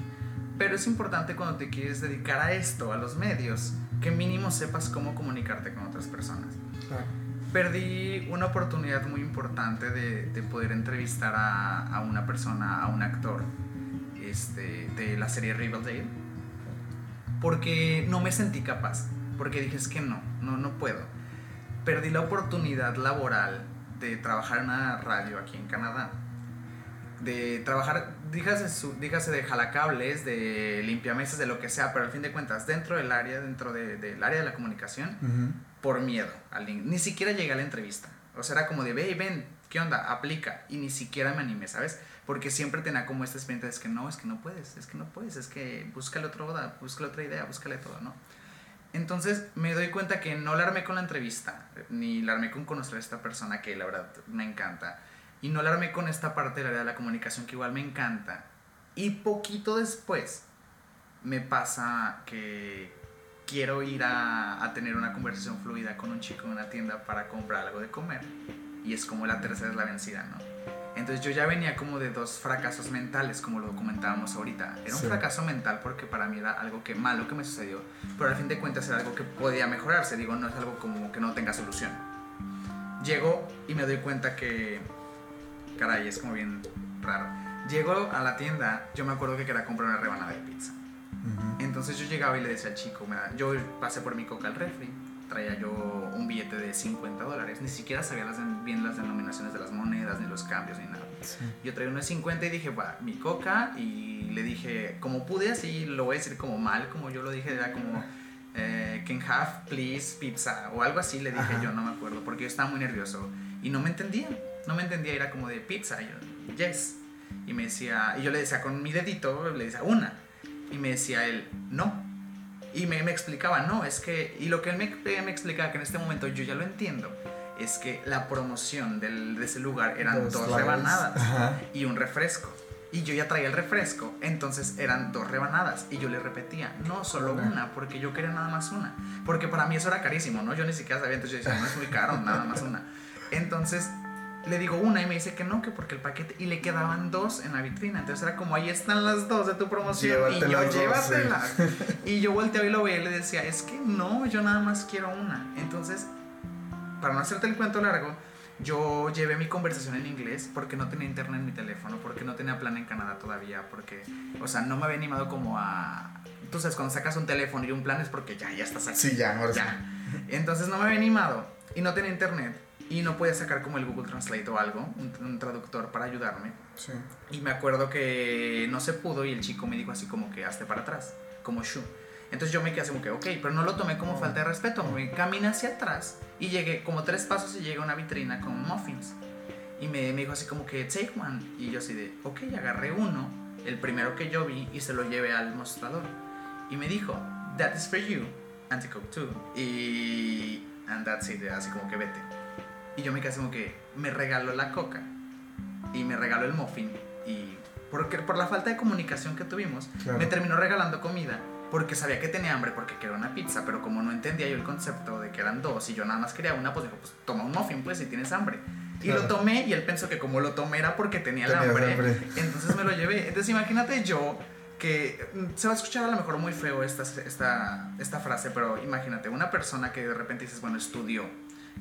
Pero es importante cuando te quieres dedicar a esto, a los medios, que mínimo sepas cómo comunicarte con otras personas. Claro perdí una oportunidad muy importante de, de poder entrevistar a, a, una persona, a un actor este, de la serie Riverdale, porque no me sentí capaz, porque dije es que no, no, no puedo. Perdí la oportunidad laboral de trabajar en una radio aquí en Canadá, de trabajar, dígase, su, dígase de jalacables, de limpiamesas, de lo que sea, pero al fin de cuentas, dentro del área, dentro de, del área de la comunicación, uh -huh. por miedo. Al, ni siquiera llegué a la entrevista. O sea, era como de, ve, ven, ¿qué onda? Aplica. Y ni siquiera me animé, ¿sabes? Porque siempre tenía como esta experiencia, es que no, es que no puedes, es que no puedes, es que búscale otra boda, búscale otra idea, búscale todo, ¿no? Entonces me doy cuenta que no la armé con la entrevista, ni la armé con conocer a esta persona que la verdad me encanta y no alarmé con esta parte del área de la comunicación que igual me encanta. Y poquito después me pasa que quiero ir a, a, tener una conversación fluida con un chico en una tienda para comprar algo de comer. Y es como la tercera es la vencida, ¿no? Entonces yo ya venía como de dos fracasos mentales, como lo comentábamos ahorita. Era un sí. fracaso mental porque para mí era algo que malo que me sucedió, pero al fin de cuentas era algo que podía mejorarse. Digo, no es algo como que no tenga solución. Llego y me doy cuenta que caray, es como bien raro. Llego a la tienda, yo me acuerdo que quería comprar una rebanada de pizza. Uh -huh. Entonces yo llegaba y le decía al chico, yo pasé por mi coca al refri, traía yo un billete de 50 dólares, ni siquiera sabía las, bien las denominaciones de las monedas, ni los cambios, ni nada. Sí. Yo traía unos 50 y dije, va, mi coca, y le dije, como pude, así lo voy a decir como mal, como yo lo dije, era como, eh, can have, please, pizza, o algo así le dije Ajá. yo, no me acuerdo, porque yo estaba muy nervioso y no me entendía no me entendía, era como de pizza, y yo, yes. Y me decía, y yo le decía con mi dedito, le decía una. Y me decía él, no. Y me, me explicaba, no, es que, y lo que él me, me, explicaba, que en este momento yo ya lo entiendo, es que la promoción del, de ese lugar eran dos, dos rebanadas Ajá. y un refresco. Y yo ya traía el refresco, entonces eran dos rebanadas. Y yo le repetía, no, solo una, una porque yo quería nada más una. Porque para mí eso era carísimo, ¿no? Yo ni siquiera sabía, entonces yo decía, no es muy caro, nada más una. Entonces le digo una y me dice que no, que porque el paquete. Y le quedaban dos en la vitrina. Entonces era como, ahí están las dos de tu promoción. Y yo, llévatelas. Sí. Y yo volteaba y lo veía y le decía, es que no, yo nada más quiero una. Entonces, para no hacerte el cuento largo, yo llevé mi conversación en inglés porque no tenía internet en mi teléfono, porque no tenía plan en Canadá todavía, porque, o sea, no me había animado como a. Tú sabes, cuando sacas un teléfono y un plan es porque ya, ya estás aquí. Sí, ya, ahora ya. Entonces no me había animado y no tenía internet y no podía sacar como el Google Translate o algo, un, un, traductor para ayudarme. Sí. Y me acuerdo que no se pudo y el chico me dijo así como que hazte para atrás, como shu. Entonces yo me quedé así como que, ok, pero no lo tomé como falta de respeto, me caminé hacia atrás y llegué como tres pasos y llegué a una vitrina con muffins. Y me, me dijo así como que, take one. Y yo así de, ok, agarré uno, el primero que yo vi, y se lo llevé al mostrador. Y me dijo, that is for you, anti-coke too. Y, and that's it, así como que vete. Y yo me quedé como que me regaló la coca y me regaló el muffin. Y porque, por la falta de comunicación que tuvimos, claro. me terminó regalando comida porque sabía que tenía hambre porque quería una pizza. Pero como no entendía yo el concepto de que eran dos y yo nada más quería una, pues dijo, pues toma un muffin pues si tienes hambre. Y claro. lo tomé y él pensó que como lo tomé era porque tenía el hambre, hambre. Entonces me lo llevé. Entonces imagínate yo que mm, se va a escuchar a lo mejor muy feo esta, esta, esta frase, pero imagínate, una persona que de repente dices, bueno, estudió,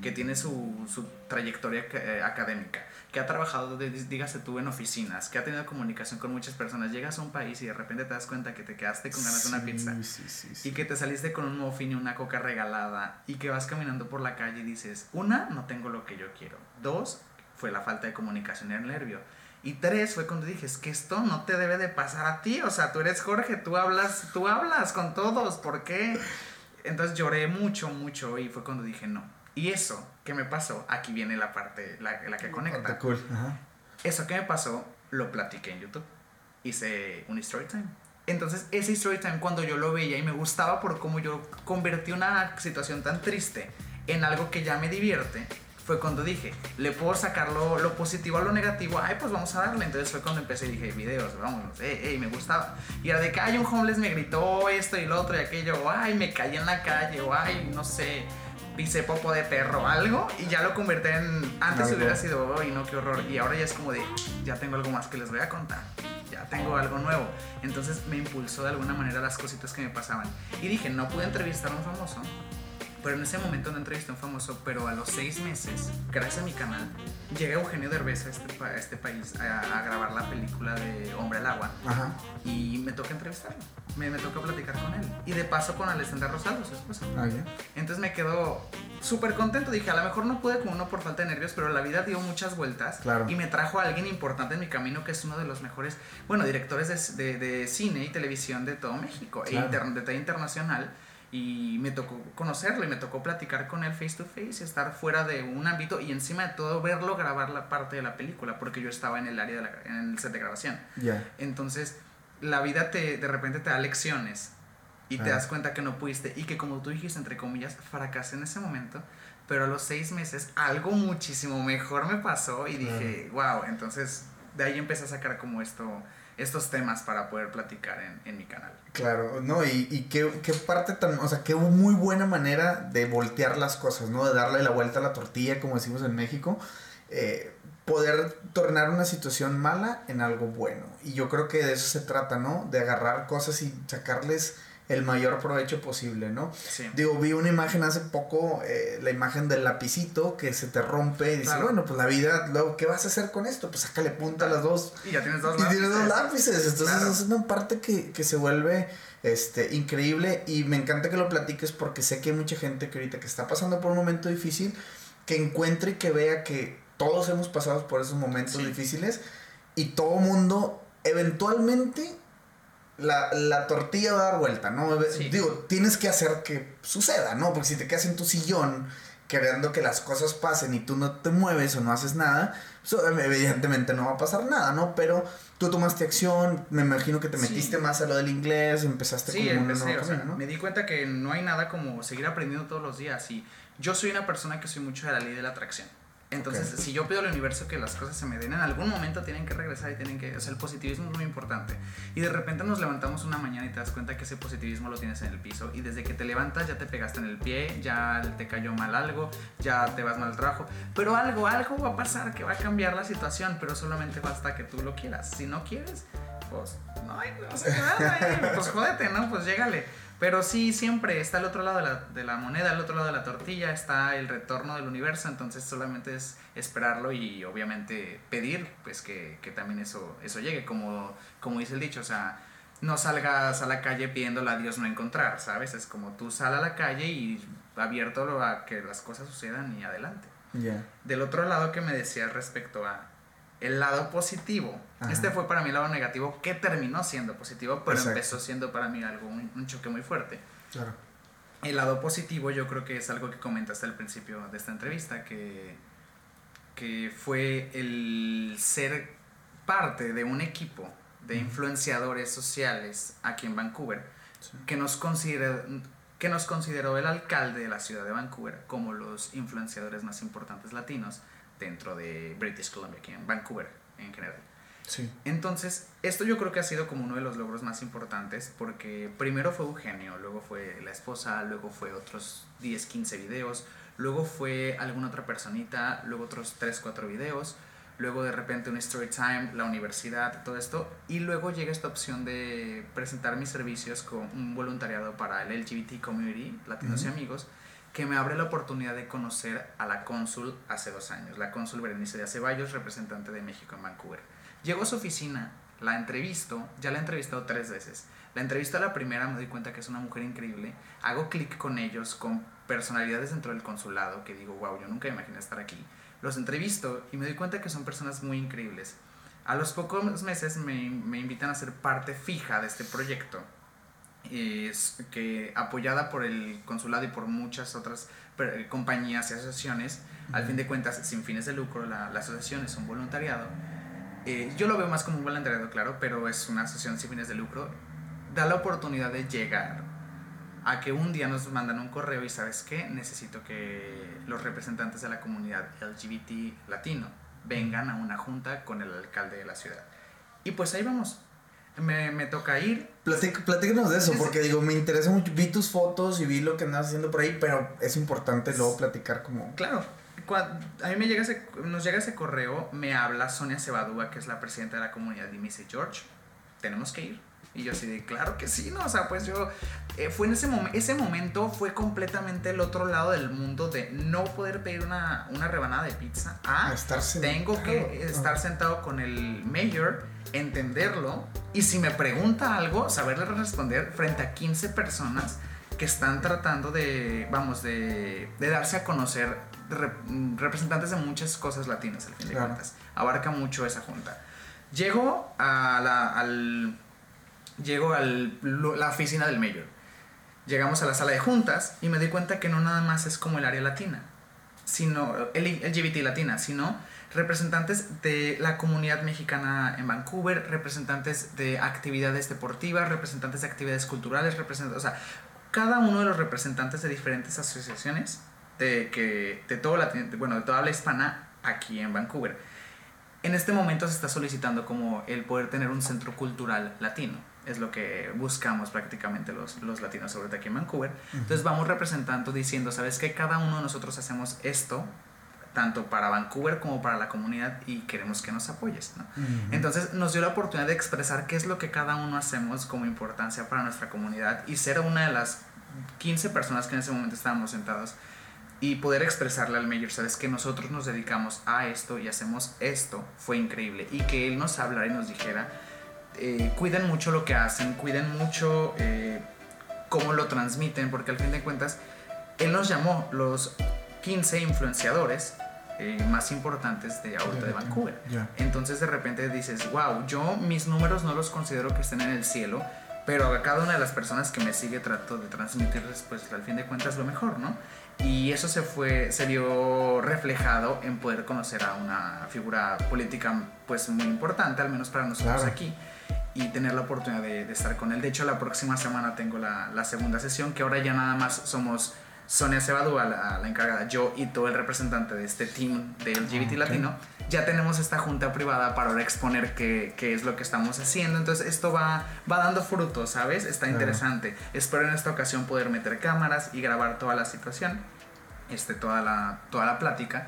que tiene su, su trayectoria eh, académica, que ha trabajado, de- dígase tú, en oficinas, que ha tenido comunicación con muchas personas, llegas a un país y de repente te das cuenta que te quedaste con ganas de una pizza. Sí, sí. Y que te saliste con un muffin y una coca regalada y que vas caminando por la calle y dices, una, no tengo lo que yo quiero. Dos, fue la falta de comunicación y el nervio. Y tres, fue cuando dije, es que esto no te debe de pasar a ti. O sea, tú eres Jorge, tú hablas, tú hablas con todos, ¿por qué? Entonces lloré mucho, mucho y fue cuando dije, no. Y eso que me pasó, aquí viene la parte, la, la que conecta. Cool. Ajá. Eso que me pasó, lo platiqué en YouTube. Hice un story time. Entonces, ese story time, cuando yo lo veía y me gustaba por cómo yo convertí una situación tan triste en algo que ya me divierte, fue cuando dije, le puedo sacar lo, lo positivo a lo negativo. Ay, pues vamos a darle. Entonces fue cuando empecé y dije, videos, vámonos, ey, ey, me gustaba. Y era de que, ay, un homeless me gritó esto y lo otro y aquello, ay, me caí en la calle, o ay, no sé, pisé popo de perro, algo. Y ya lo convertí en. Antes Algo. hubiera sido, ay, no, qué horror. Y ahora ya es como de, ya tengo algo más que les voy a contar. Ya tengo algo nuevo. Entonces me impulsó de alguna manera las cositas que me pasaban. Y dije, no pude entrevistar a un famoso. Pero en ese momento no entrevisté a un famoso, pero a los seis meses, gracias a mi canal, llega Eugenio Derbez a este, a este país a, a grabar la película de Hombre al Agua Ajá. y me toca entrevistarlo, me, me toca platicar con él. Y de paso con Alessandra Rosaldo, su esposa. Ah, ya. Entonces me quedo súper contento. Dije, a lo mejor no pude como uno por falta de nervios, pero la vida dio muchas vueltas. Claro. Y me trajo a alguien importante en mi camino, que es uno de los mejores, bueno, directores de, de- de cine y televisión de todo México, e inter- de talla internacional. Y me tocó conocerlo y me tocó platicar con él face to face y estar fuera de un ámbito y encima de todo verlo grabar la parte de la película, porque yo estaba en el área de la, en el set de grabación. Ya. Entonces, la vida te, de repente te da lecciones y te das cuenta que no pudiste y que como tú dijiste, entre comillas, fracasé en ese momento, pero a los seis meses algo muchísimo mejor me pasó y dije, wow, entonces de ahí empecé a sacar como esto, estos temas para poder platicar en, en mi canal. Claro, no, y, y qué, qué parte tan, o sea, qué muy buena manera de voltear las cosas, ¿no? De darle la vuelta a la tortilla, como decimos en México. Eh, poder tornar una situación mala en algo bueno. Y yo creo que de eso se trata, ¿no? De agarrar cosas y sacarles el mayor provecho posible, ¿no? Sí. Digo, vi una imagen hace poco, eh, la imagen del lapicito que se te rompe y dices, Claro. bueno, pues la vida, luego, ¿qué vas a hacer con esto? Pues sácale punta a las dos Y ya tienes dos y tiene dos lápices. lápices. Entonces Claro. es una parte que, que se vuelve este, increíble y me encanta que lo platiques porque sé que hay mucha gente que ahorita que está pasando por un momento difícil, que encuentre y que vea que todos hemos pasado por esos momentos Sí. difíciles y todo mundo eventualmente la, la tortilla va a dar vuelta, ¿no? Sí. Digo, tienes que hacer que suceda, ¿no? Porque si te quedas en tu sillón queriendo que las cosas pasen y tú no te mueves o no haces nada, pues, evidentemente no va a pasar nada, ¿no? Pero tú tomaste acción, me imagino que te Sí. metiste más a lo del inglés, empezaste Sí, como empecé, o sea, camino, ¿no? me di cuenta que no hay nada como seguir aprendiendo todos los días y yo soy una persona que soy mucho de la ley de la atracción. Entonces, si yo pido al universo que las cosas se me den, en algún momento tienen que regresar y tienen que, o sea, el positivismo es muy importante. Y de repente nos levantamos una mañana y te das cuenta que ese positivismo lo tienes en el piso y desde que te levantas ya te pegaste en el pie, ya te cayó mal algo, ya te vas mal al trabajo, pero algo, algo va a pasar que va a cambiar la situación, pero solamente basta que tú lo quieras. Si no quieres, pues no no se nada, eh, pues jódete, ¿no? Pues llégale. Pero sí, siempre está el otro lado de la, de la moneda, el otro lado de la tortilla, está el retorno del universo, entonces solamente es esperarlo y obviamente pedir, pues que, que también eso, eso llegue, como, como dice el dicho, o sea, no salgas a la calle pidiéndole a Dios no encontrar, ¿sabes? Es como tú sal a la calle y abierto a que las cosas sucedan y adelante. Del otro lado que me decías respecto a el lado positivo, Ajá. este fue para mí el lado negativo que terminó siendo positivo, pero Exacto. empezó siendo para mí algo, un, un choque muy fuerte. Claro. El lado positivo yo creo que es algo que comentaste al principio de esta entrevista, que, que fue el ser parte de un equipo de influenciadores sociales aquí en Vancouver, Sí. que nos, considera, que nos consideró el alcalde de la ciudad de Vancouver como los influenciadores más importantes latinos dentro de British Columbia, aquí en Vancouver en general. Sí. Entonces, esto yo creo que ha sido como uno de los logros más importantes porque primero fue Eugenio, luego fue la esposa, luego fue otros 10, 15 videos, luego fue alguna otra personita, luego otros 3, 4 videos, luego de repente un story time, la universidad, todo esto, y luego llega esta opción de presentar mis servicios con un voluntariado para el LGBT community, latinos y amigos, que me abre la oportunidad de conocer a la cónsul hace dos años, la cónsul Berenice de Aceballos, representante de México en Vancouver. Llego a su oficina, la entrevisto, ya la he entrevistado tres veces. La entrevista a la primera me doy cuenta que es una mujer increíble, hago clic con ellos, con personalidades dentro del consulado, que digo, wow, yo nunca imaginé estar aquí. Los entrevisto y me doy cuenta que son personas muy increíbles. A los pocos meses me, me invitan a ser parte fija de este proyecto es que apoyada por el consulado y por muchas otras compañías y asociaciones, al fin de cuentas sin fines de lucro, la, la asociación es un voluntariado. Eh, yo lo veo más como un voluntariado, claro, pero es una asociación sin fines de lucro. Da la oportunidad de llegar a que un día nos mandan un correo y sabes qué, necesito que los representantes de la comunidad LGBT latino vengan a una junta con el alcalde de la ciudad. Y pues ahí vamos me, me toca ir. platícanos de eso, porque digo, me interesa mucho. Vi tus fotos y vi lo que andas haciendo por ahí, pero es importante luego platicar como. Claro. A mí me llega ese, nos llega ese correo, me habla Sonia Cebadúa, que es la presidenta de la comunidad, y me dice, George, tenemos que ir. Y yo así de, claro que sí, ¿no? O sea, pues yo, eh, fue en ese momento, ese momento fue completamente el otro lado del mundo de no poder pedir una, una rebanada de pizza a, estar tengo que estar sentado con el mayor, entenderlo, y si me pregunta algo, saberle responder frente a 15 personas que están tratando de, vamos, de, de darse a conocer representantes de muchas cosas latinas, al fin de cuentas. Abarca mucho esa junta. Llego a la, al llego a la oficina del mayor. Llegamos a la sala de juntas y me doy cuenta que no nada más es como el área latina, sino el LGBT latina, sino representantes de la comunidad mexicana en Vancouver, representantes de actividades deportivas, representantes de actividades culturales, representantes, o sea, cada uno de los representantes de diferentes asociaciones de, que, de, todo bueno, de toda la hispana aquí en Vancouver. En este momento se está solicitando como el poder tener un centro cultural latino es lo que buscamos prácticamente los, los latinos, sobre todo aquí en Vancouver. Entonces vamos representando diciendo, ¿sabes que Cada uno de nosotros hacemos esto, tanto para Vancouver como para la comunidad, y queremos que nos apoyes. ¿no? Entonces nos dio la oportunidad de expresar qué es lo que cada uno hacemos como importancia para nuestra comunidad y ser una de las 15 personas que en ese momento estábamos sentados y poder expresarle al mayor, sabes que nosotros nos dedicamos a esto y hacemos esto, fue increíble. Y que él nos hablara y nos dijera, eh, cuiden mucho lo que hacen, cuiden mucho eh, cómo lo transmiten, porque al fin de cuentas, él nos llamó los 15 influenciadores eh, más importantes de ahorita de Vancouver. Entonces de repente dices, wow, yo mis números no los considero que estén en el cielo, pero a cada una de las personas que me sigue trato de transmitirles, pues al fin de cuentas lo mejor, ¿no? Y eso se fue, se vio reflejado en poder conocer a una figura política pues muy importante, al menos para nosotros aquí y tener la oportunidad de, estar con él. De hecho, la próxima semana tengo la, la, segunda sesión, que ahora ya nada más somos Sonia Cebadúa, la, la, encargada, yo y todo el representante de este team de LGBT Latino. Ya tenemos esta junta privada para ahora exponer qué, qué, es lo que estamos haciendo. Entonces, esto va, va dando frutos, ¿sabes? Está interesante. Espero en esta ocasión poder meter cámaras y grabar toda la situación este, toda, la, toda la plática.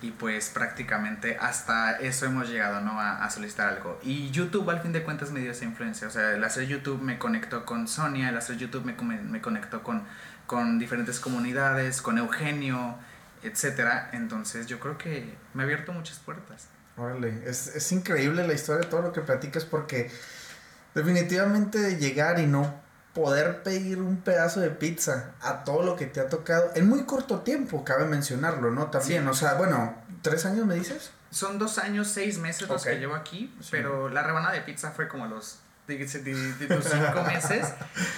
Y pues prácticamente hasta eso hemos llegado, ¿no? A, solicitar algo. Y YouTube al fin de cuentas me dio esa influencia. O sea, el hacer YouTube me conectó con Sonia, el hacer YouTube me, me conectó con, con diferentes comunidades, con Eugenio, etcétera. Entonces yo creo que me ha abierto muchas puertas. Órale, es, es increíble la historia de todo lo que platicas porque definitivamente llegar y no poder pedir un pedazo de pizza a todo lo que te ha tocado en muy corto tiempo, cabe mencionarlo, ¿no? También, o sea, bueno, ¿tres años me dices? Son dos años, seis meses los que llevo aquí, pero la rebanada de pizza fue como los de, de, cinco meses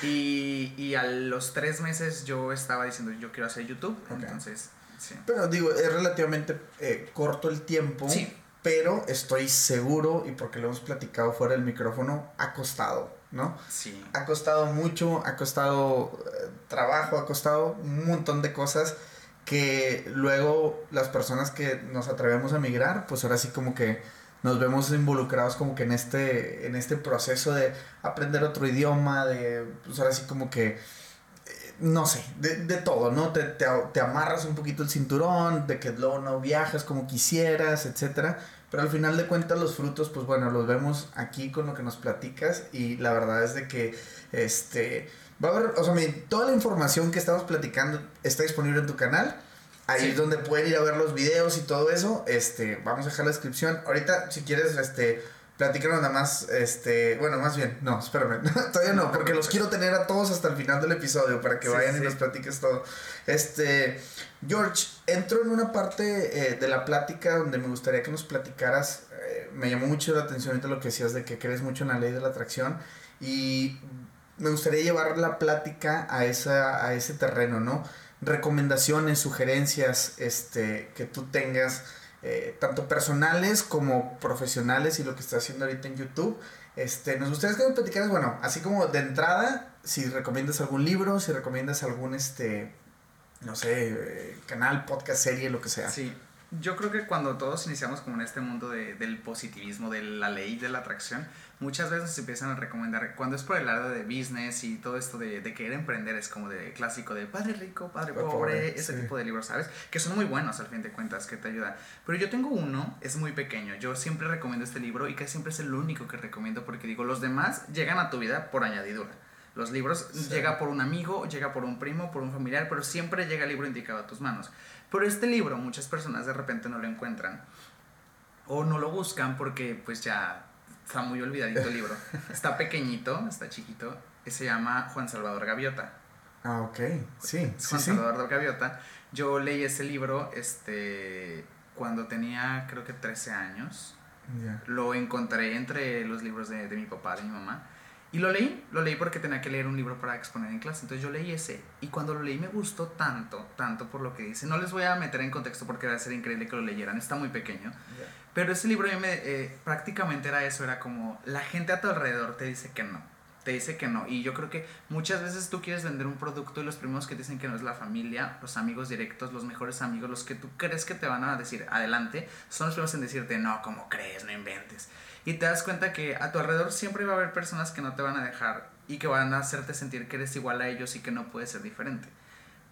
y, y, a los tres meses yo estaba diciendo yo quiero hacer YouTube, entonces... Sí. Pero digo, es relativamente eh, corto el tiempo. Sí. Pero estoy seguro, y porque lo hemos platicado fuera del micrófono, ha costado ¿no? Sí. Ha costado mucho, ha costado eh, trabajo, ha costado un montón de cosas que luego las personas que nos atrevemos a migrar, pues ahora sí como que nos vemos involucrados como que en este, en este proceso de aprender otro idioma, de, pues ahora sí como que, no sé, de, de todo, ¿no? Te, te, te, amarras un poquito el cinturón, de que luego no viajas como quisieras, etcétera pero al final de cuentas los frutos, pues bueno, los vemos aquí con lo que nos platicas y la verdad es de que, este, Va a haber, o sea, toda la información que estamos platicando está disponible en tu canal. Ahí Sí. es donde pueden ir a ver los videos y todo eso. Este, vamos a dejar la descripción. Ahorita, si quieres, este, platícanos nada más, este, bueno, más bien, no, espérame, todavía no, porque los quiero tener a todos hasta el final del episodio para que Sí, vayan y nos platiques todo. Este, George, entro en una parte eh, de la plática donde me gustaría que nos platicaras. eh, me llamó mucho la atención ahorita lo que decías de que crees mucho en la ley de la atracción y me gustaría llevar la plática a, esa, a ese terreno, ¿no? Recomendaciones, sugerencias este, que tú tengas, eh, tanto personales como profesionales y lo que estás haciendo ahorita en YouTube. Este, nos gustaría que me platicaras, bueno, así como de entrada, si recomiendas algún libro, si recomiendas algún, este, no sé, eh, canal, podcast, serie, lo que sea. Yo creo que cuando todos iniciamos como en este mundo de- del positivismo, de la ley de la atracción, muchas veces se empiezan a recomendar, cuando es por el lado de business y todo esto de, de querer emprender, es como de clásico de padre rico, padre Padre pobre, pobre, ese sí. tipo de libros, ¿sabes? Que son muy buenos al fin de cuentas, que te ayudan. Pero yo tengo uno, es muy pequeño, yo siempre recomiendo este libro y que siempre es el único que recomiendo porque digo, los demás llegan a tu vida por añadidura. Los libros Sí. llega por un amigo, llega por un primo, por un familiar, pero siempre llega el libro indicado a tus manos. Pero este libro muchas personas de repente no lo encuentran o no lo buscan porque pues ya está muy olvidadito el libro. Está pequeñito, está chiquito, y se llama Juan Salvador Gaviota. Ah, ok. Sí, Juan sí. Salvador Gaviota. Yo leí ese libro este, cuando tenía creo que 13 años. Lo encontré entre los libros de, de mi papá, de mi mamá. Y lo leí, lo leí porque tenía que leer un libro para exponer en clase. Entonces yo leí ese. Y cuando lo leí me gustó tanto, tanto por lo que dice. No les voy a meter en contexto porque va a ser increíble que lo leyeran. Está muy pequeño. Pero ese libro me, eh, prácticamente era eso, era como la gente a tu alrededor te dice que no, te dice que no. Y yo creo que muchas veces tú quieres vender un producto y los primeros que te dicen que no es la familia, los amigos directos, los mejores amigos, los que tú crees que te van a decir adelante, son los primeros en decirte no, como crees, no inventes. Y te das cuenta que a tu alrededor siempre va a haber personas que no te van a dejar y que van a hacerte sentir que eres igual a ellos y que no puedes ser diferente.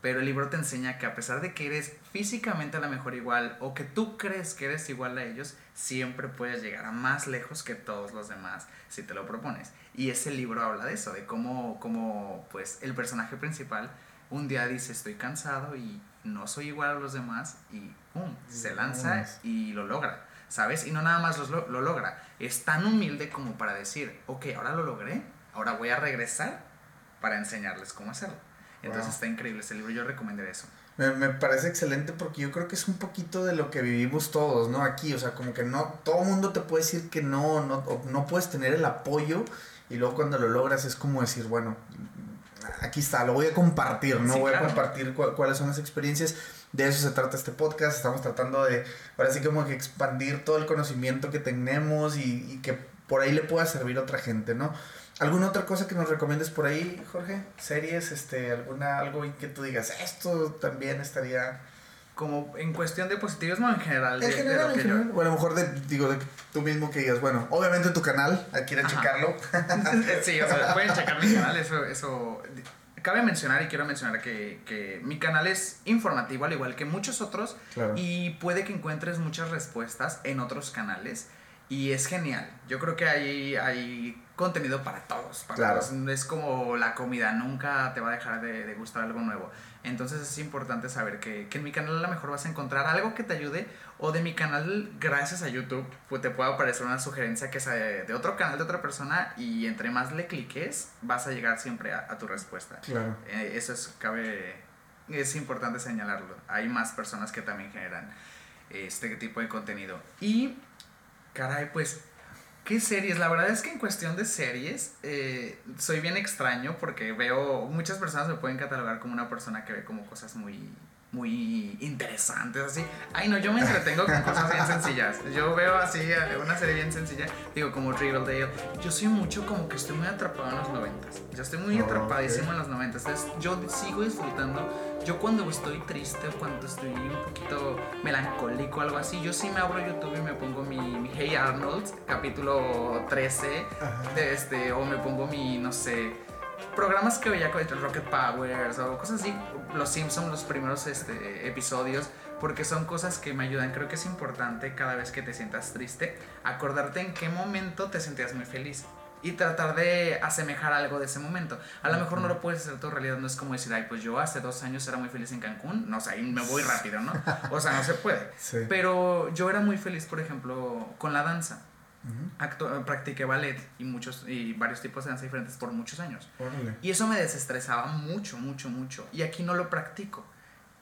Pero el libro te enseña que a pesar de que eres físicamente a lo mejor igual o que tú crees que eres igual a ellos, siempre puedes llegar a más lejos que todos los demás si te lo propones. Y ese libro habla de eso, de cómo, cómo pues el personaje principal un día dice estoy cansado y no soy igual a los demás y ¡pum! se lanza y lo logra, ¿sabes? Y no nada más lo, lo logra, es tan humilde como para decir, ok, ahora lo logré, ahora voy a regresar para enseñarles cómo hacerlo. Entonces Wow. está increíble ese libro, yo recomendaría eso. Me, me parece excelente porque yo creo que es un poquito de lo que vivimos todos, ¿no? Aquí, o sea, como que no, todo mundo te puede decir que no, no, no puedes tener el apoyo y luego cuando lo logras es como decir, bueno, aquí está, lo voy a compartir, ¿no? Sí, voy claro. a compartir cu- cuáles son las experiencias. De eso se trata este podcast, estamos tratando de, ahora sí como que expandir todo el conocimiento que tenemos y, y que por ahí le pueda servir a otra gente, ¿no? ¿Alguna otra cosa que nos recomiendes por ahí, Jorge? ¿Series? Este, alguna, algo que tú digas, esto también estaría... Como en cuestión de positivismo en general. En de- de general, lo en que yo-. O a lo mejor de, digo, de tú mismo que digas, bueno, obviamente tu canal, Ajá. checarlo. sí, o sea, pueden checar mi canal, eso, eso... Cabe mencionar y quiero mencionar que, que mi canal es informativo al igual que muchos otros Claro. y puede que encuentres muchas respuestas en otros canales y es genial. Yo creo que hay, hay contenido para todos. Para Claro. todos. Es como la comida, nunca te va a dejar de, de gustar algo nuevo. Entonces es importante saber que, que en mi canal a lo mejor vas a encontrar algo que te ayude o de mi canal, gracias a YouTube, pues te puede aparecer una sugerencia que sea de, de otro canal de otra persona y entre más le cliques vas a llegar siempre a, a tu respuesta. Claro. Eh, eso es, cabe, es importante señalarlo. Hay más personas que también generan este tipo de contenido. Y, caray, pues, ¿qué series? La verdad es que en cuestión de series, eh, soy bien extraño porque veo, muchas personas me pueden catalogar como una persona que ve como cosas muy muy interesantes así. Ay, no, yo me entretengo con cosas bien sencillas. Yo veo así eh, una serie bien sencilla, digo como Riverdale. Yo soy mucho como que estoy muy atrapado en los noventas. Yo estoy muy Ok. atrapadísimo en los noventas. Entonces, yo sigo disfrutando. Yo cuando estoy triste o cuando estoy un poquito melancólico o algo así, yo sí me abro YouTube y me pongo mi, mi Hey Arnold, capítulo 13, Ajá. de este, o me pongo mi, no sé, programas que veía con Rocket Powers o cosas así, Los Simpsons, los primeros este, episodios, porque son cosas que me ayudan. Creo que es importante cada vez que te sientas triste, acordarte en qué momento te sentías muy feliz. y tratar de asemejar algo de ese momento. A lo mejor no lo puedes hacer tu realidad, no es como decir, ay, pues yo hace dos años era muy feliz en Cancún, no sé, ahí me voy rápido, ¿no? O sea, no se puede. Sí. Pero yo era muy feliz, por ejemplo, con la danza. Actu- practiqué ballet y muchos y varios tipos de danza diferentes por muchos años. Órale. Y eso me desestresaba mucho, mucho, mucho. Y aquí no lo practico.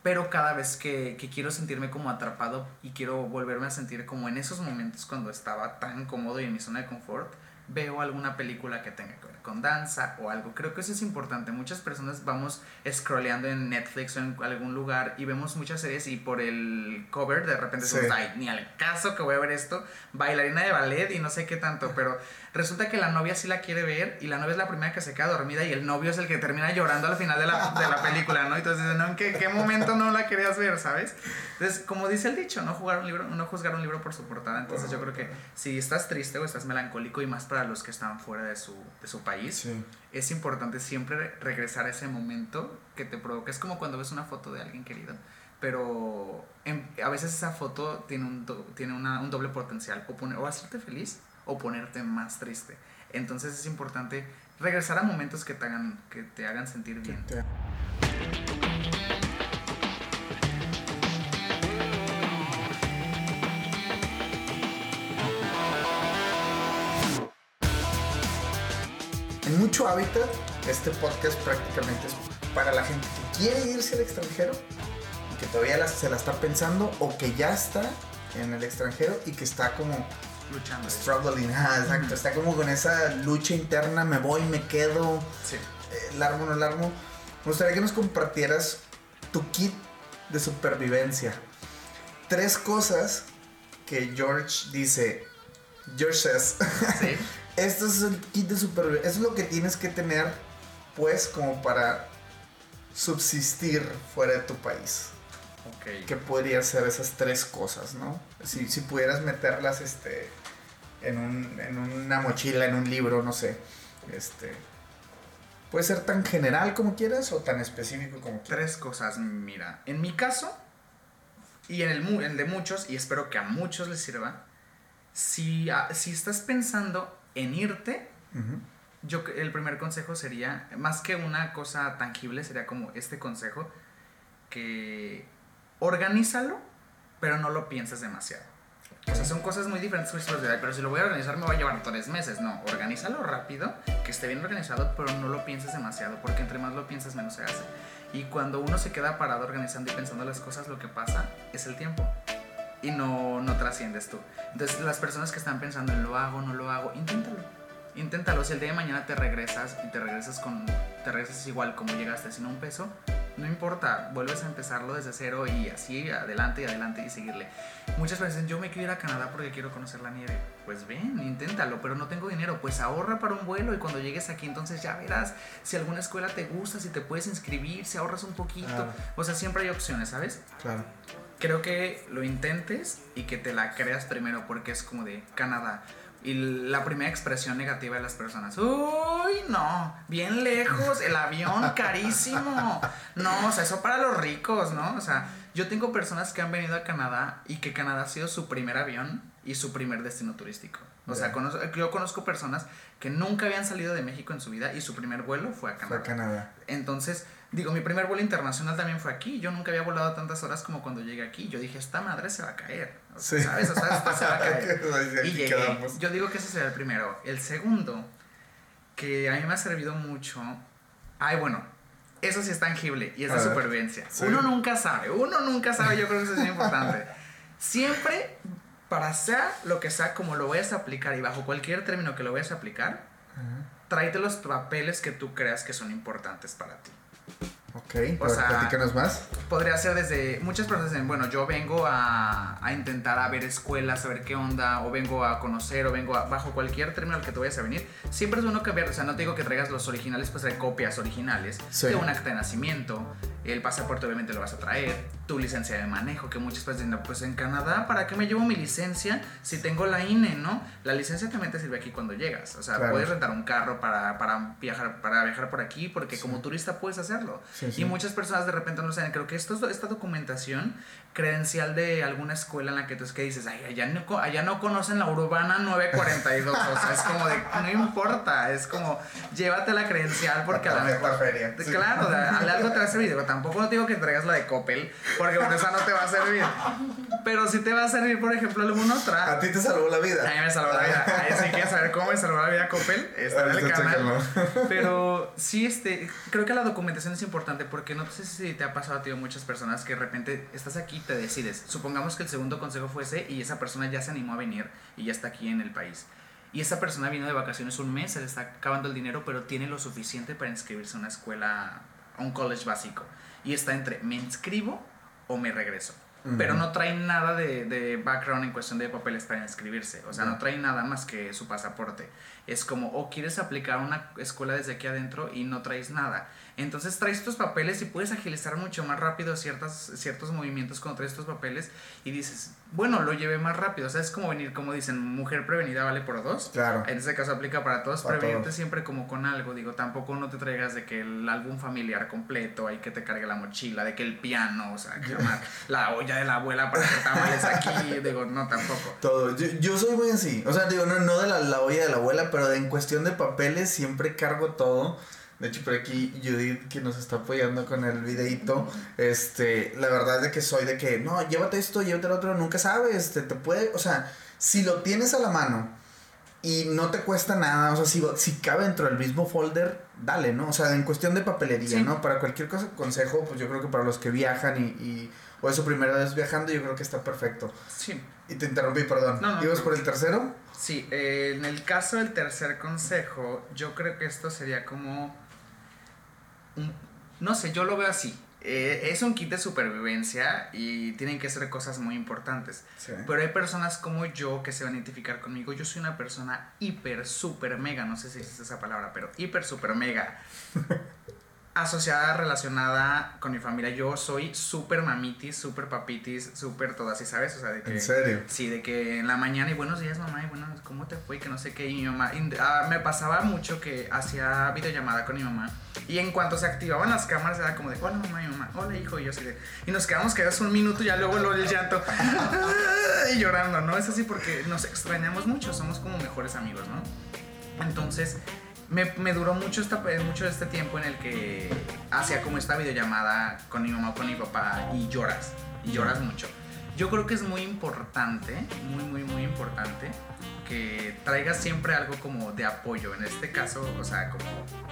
Pero cada vez que, que quiero sentirme como atrapado y quiero volverme a sentir como en esos momentos cuando estaba tan cómodo y en mi zona de confort, veo alguna película que tenga que ver con danza o algo. Creo que eso es importante. Muchas personas vamos scrolleando en Netflix o en algún lugar y vemos muchas series y por el cover de repente Sí. decimos, ay, ni al caso que voy a ver esto, bailarina de ballet y no sé qué tanto, pero resulta que la novia sí la quiere ver y la novia es la primera que se queda dormida y el novio es el que termina llorando al final de la, de la película, ¿no? Entonces, ¿no? ¿en qué, qué momento no la querías ver, sabes? Entonces, como dice el dicho, no, jugar un libro, no juzgar un libro por su portada. Entonces, yo creo que si estás triste o estás melancólico y más para los que están fuera de su, de su país, Sí. es importante siempre regresar a ese momento que te provoca. Es como cuando ves una foto de alguien querido, pero en- a veces esa foto tiene un, do- tiene una- un doble potencial, o, poner, o hacerte feliz o ponerte más triste. Entonces es importante regresar a momentos que te hagan, que te hagan sentir bien. Mucho hábitat, este podcast prácticamente es para la gente que quiere irse al extranjero y que todavía la- se la está pensando o que ya está en el extranjero y que está como Luchando. struggling, ajá, exacto, está como con esa lucha interna, me voy, me quedo, Sí. eh, largo, no largo. Me gustaría que nos compartieras tu kit de supervivencia. Tres cosas que George dice, George says, Sí. esto es el kit de supervivencia, es lo que tienes que tener, pues, como para subsistir fuera de tu país. Ok. ¿Qué podrían ser esas tres cosas, no? Si, si pudieras meterlas, este, en, un- en una mochila, en un libro, no sé, este... Puede ser tan general como quieras o tan específico como quieras. Tres cosas, mira. En mi caso, y en el, de muchos, y espero que a muchos les sirva, si, si estás pensando en irte, Ujú. yo cre- el primer consejo sería, más que una cosa tangible, sería como este consejo, que organízalo, pero no lo pienses demasiado. O sea, son cosas muy diferentes, pero si lo voy a organizar me va a llevar tres meses. No, organízalo rápido, que esté bien organizado, pero no lo pienses demasiado, porque entre más lo piensas, menos se hace. Y cuando uno se queda parado organizando y pensando las cosas, lo que pasa es el tiempo. Y no, no trasciendes tú. Entonces, las personas que están pensando en lo hago, no lo hago, inténtalo. Inténtalo. Si el día de mañana te regresas y te regresas con. Te regresas igual como llegaste, sin un peso, no importa. Vuelves a empezarlo desde cero y así adelante y adelante y seguirle. Muchas veces yo me quiero ir a Canadá porque quiero conocer la nieve. Pues ven, inténtalo, pero no tengo dinero. Pues ahorra para un vuelo y cuando llegues aquí, entonces ya verás si alguna escuela te gusta, si te puedes inscribir, si ahorras un poquito. Claro. O sea, siempre hay opciones, ¿sabes? Claro. Creo que lo intentes y que te la creas primero porque es como de Canadá. Y la primera expresión negativa de las personas, uy, no, bien lejos, el avión carísimo. No, o sea, eso para los ricos, ¿no? O sea, yo tengo personas que han venido a Canadá y que Canadá ha sido su primer avión y su primer destino turístico. O sea, conozco- yo conozco personas que nunca habían salido de México en su vida y su primer vuelo fue a Fue Canadá. a Canadá. Entonces, digo, mi primer vuelo internacional también fue aquí. Yo nunca había volado tantas horas como cuando llegué aquí. Yo dije, esta madre se va a caer. O sea, Sí. ¿Sabes? O sea, esta se va a caer. Y llegué. quedamos. Yo digo que ese sería el primero. El segundo, que a mí me ha servido mucho. Ay, bueno, eso sí es tangible y es A de ver. supervivencia. Sí. Uno nunca sabe, uno nunca sabe. Yo creo que eso es muy importante. Siempre, para sea lo que sea, como lo vayas a aplicar y bajo cualquier término que lo vayas a aplicar, tráete los papeles que tú creas que son importantes para ti. Ok, O sea- platícanos más. Podría ser desde. Muchas personas dicen, bueno, yo vengo a, a intentar a ver escuelas, a ver qué onda, o vengo a conocer, o vengo a. Bajo cualquier término al que tú vayas a venir, siempre es bueno cambiar. O sea, no te digo que traigas los originales, pues trae copias originales Sí. de un acta de nacimiento. El pasaporte, obviamente, lo vas a traer. Tu licencia de manejo, que muchas veces dicen, pues en Canadá, ¿para qué me llevo mi licencia si tengo la INE, no? La licencia también te sirve aquí cuando llegas, o sea, Claro. puedes rentar un carro para, para, viajar, para viajar por aquí, porque Sí. como turista puedes hacerlo. Sí, sí. Y muchas personas de repente no saben, creo que esto, es- esta documentación credencial de alguna escuela en la que tú es que dices, ay, allá no, allá no conocen la urbana 942, o sea, es como de, no importa, es como, llévate la credencial porque a Tarjeta mejor... feria. Sí. Claro, a- algo te va a servir. Digo, tampoco no te digo que traigas la de Coppel, porque con esa no te va a servir. Pero sí te va a servir, por ejemplo, alguna otra. A ti te salvó la vida. A mí me salvó la vida. Ahí sí quieres saber cómo me salvó la vida Coppel, está en el canal. Pero sí, este, creo que la documentación es importante porque no sé si te ha pasado a ti o muchas personas que de repente estás aquí te decides. Supongamos que el segundo consejo fuese y esa persona ya se animó a venir y ya está aquí en el país. Y esa persona vino de vacaciones un mes, se le está acabando el dinero, pero tiene lo suficiente para inscribirse a una escuela, a un college básico. Y está entre, ¿me inscribo o me regreso? Pero no trae nada de, de background en cuestión de papeles para inscribirse. O sea, no trae nada más que su pasaporte. Es como, o quieres aplicar una escuela desde aquí adentro y no traes nada. Entonces traes tus papeles y puedes agilizar mucho más rápido ciertas, ciertos movimientos cuando traes tus papeles y dices, bueno, lo llevé más rápido. O sea, es como venir, como dicen, mujer prevenida vale por dos. Claro. En este caso aplica para todos, Para prevenirte todos. siempre como con algo, digo, tampoco no te traigas de que el álbum familiar completo, hay que te cargue la mochila, de que el piano, o sea, que la, la olla de la abuela para hacer tamales aquí, digo, no tampoco. Todo. Yo, yo soy muy así. O sea, digo, no, no de la, la olla de la abuela, pero en cuestión de papeles siempre cargo todo. De hecho, por aquí Judith, que nos está apoyando con el videito, este, la verdad es de que soy de que, no, llévate esto, llévate lo otro, nunca sabes, te, te puede, o sea, si lo tienes a la mano y no te cuesta nada, o sea, si, si cabe dentro del mismo folder, dale, ¿no? O sea, en cuestión de papelería, Sí. ¿no? Para cualquier cosa, consejo, pues yo creo que para los que viajan y, y o es su primera vez viajando, yo creo que está perfecto. Sí, Y te interrumpí, perdón. No, no, ¿Ibas no. por el tercero? Sí, eh, en el caso del tercer consejo, yo creo que esto sería como, un- no sé, yo lo veo así. Eh, es un kit de supervivencia y tienen que ser cosas muy importantes. Sí. Pero hay personas como yo que se van a identificar conmigo. Yo soy una persona hiper, super, mega, no sé si existe esa palabra, pero hiper, super, mega. asociada, relacionada con mi familia. Yo soy súper mamitis, súper papitis, súper todo así, ¿sabes? O sea, de que... ¿En serio? Sí, de que en la mañana y buenos días mamá y bueno, ¿cómo te fue? Que no sé qué. Y mi mamá, y, ah, me pasaba mucho que hacía videollamada con mi mamá y en cuanto se activaban las cámaras era como de, hola mamá y mamá, hola hijo, y yo así de, y nos quedamos quedados un minuto y ya luego lo el llanto y llorando, ¿no? Es así porque nos extrañamos mucho, somos como mejores amigos, ¿no? Entonces, me, duró mucho, esta, mucho este tiempo en el que hacía como esta videollamada con mi mamá o con mi papá y lloras, y lloras mucho. Yo creo que es muy importante, muy, muy, muy importante que traigas siempre algo como de apoyo. En este caso, o sea, como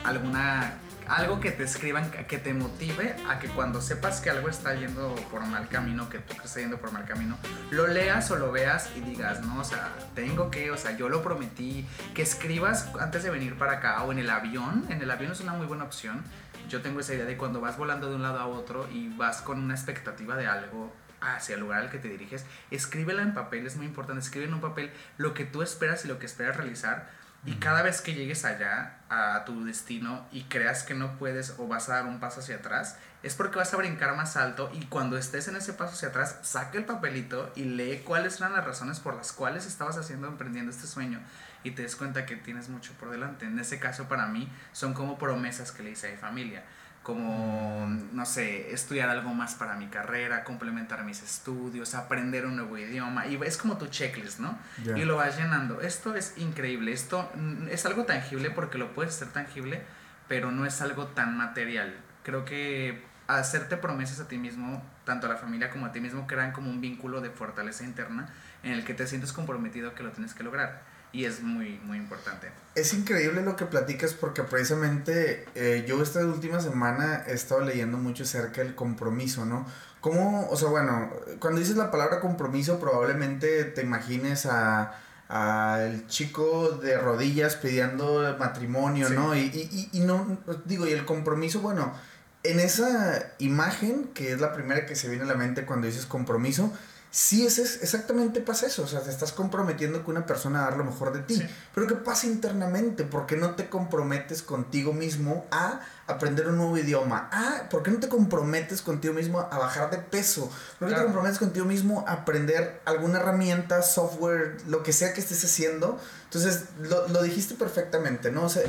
alguna algo que te escriban, que te motive a que cuando sepas que algo está yendo por mal camino, que tú estás yendo por mal camino, lo leas o lo veas y digas, no, o sea, tengo que, o sea, yo lo prometí, que escribas antes de venir para acá o en el avión, en el avión es una muy buena opción. Yo tengo esa idea de cuando vas volando de un lado a otro y vas con una expectativa de algo hacia el lugar al que te diriges, escríbela en papel, es muy importante, escribe en un papel lo que tú esperas y lo que esperas realizar y cada vez que llegues allá a tu destino y creas que no puedes o vas a dar un paso hacia atrás, es porque vas a brincar más alto y cuando estés en ese paso hacia atrás, saca el papelito y lee cuáles eran las razones por las cuales estabas haciendo, emprendiendo este sueño y te des cuenta que tienes mucho por delante. En ese caso para mí son como promesas que le hice a mi familia como, no sé, estudiar algo más para mi carrera, complementar mis estudios, aprender un nuevo idioma. Y es como tu checklist, ¿no? Y lo vas llenando. Esto es increíble. Esto mm, es algo tangible porque lo puedes hacer tangible, pero no es algo tan material. Creo que hacerte promesas a ti mismo, tanto a la familia como a ti mismo, crean como un vínculo de fortaleza interna en el que te sientes comprometido que lo tienes que lograr. Y es muy, muy importante. Es increíble lo que platicas porque precisamente eh, yo esta última semana he estado leyendo mucho acerca del compromiso, ¿no? ¿Cómo, o sea, bueno, cuando dices la palabra compromiso probablemente te imagines a al chico de rodillas pidiendo matrimonio, Sí. ¿no? Y, y, y, y no, digo, y el compromiso, bueno, en esa imagen, que es la primera que se viene a la mente cuando dices compromiso, sí, es, es, exactamente pasa eso. O sea, te estás comprometiendo con una persona a dar lo mejor de ti. Pero ¿qué pasa internamente? ¿Por qué no te comprometes contigo mismo a aprender un nuevo idioma? Ah, ¿por qué no te comprometes contigo mismo a bajar de peso? ¿Por qué te comprometes contigo mismo a aprender alguna herramienta, software, lo que sea que estés haciendo? Entonces, lo, lo dijiste perfectamente, ¿no? O sea,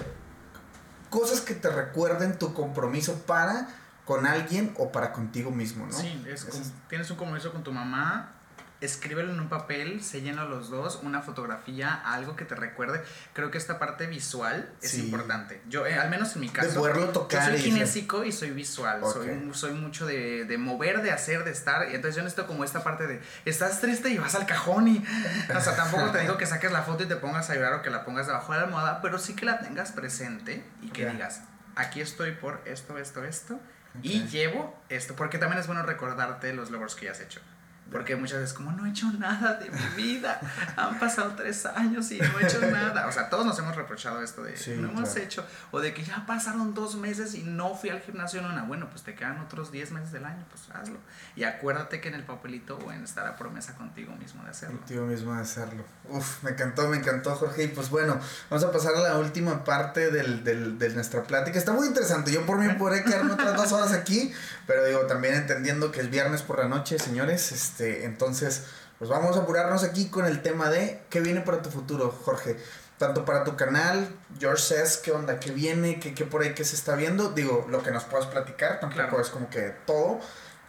cosas que te recuerden tu compromiso para con alguien o para contigo mismo, ¿no? Sí, es, tienes un compromiso con tu mamá, escríbelo en un papel, se llena los dos, una fotografía, algo que te recuerde. Creo que esta parte visual es importante. Yo, eh, al menos en mi caso, de poderlo tocar yo soy kinésico y soy visual. Soy, soy mucho de, de, mover, de hacer, de estar. Y entonces yo necesito como esta parte de, estás triste y vas al cajón y... O sea, tampoco te digo que saques la foto y te pongas a llorar o que la pongas debajo de la almohada, pero sí que la tengas presente y que digas, aquí estoy por esto, esto, esto y llevo esto, porque también es bueno recordarte los logros que ya has hecho. Porque muchas veces como no he hecho nada de mi vida, han pasado tres años y no he hecho nada. O sea, todos nos hemos reprochado esto de no hemos hecho, o de que ya pasaron dos meses y no fui al gimnasio en una. Bueno, pues te quedan otros diez meses del año, pues hazlo. Y acuérdate que en el papelito bueno está la promesa contigo mismo de hacerlo. Contigo mismo de hacerlo. Uf, me encantó, me encantó Jorge. Y pues bueno, vamos a pasar a la última parte del, del, de nuestra plática. Está muy interesante. Yo por mí podré quedarme otras dos horas aquí, pero digo, también entendiendo que es viernes por la noche, señores. Este, entonces, pues vamos a apurarnos aquí con el tema de qué viene para tu futuro, Jorge. Tanto para tu canal, George Says, qué onda, qué viene, qué, qué por ahí que se está viendo. Digo, lo que nos puedas platicar, tampoco es como que todo,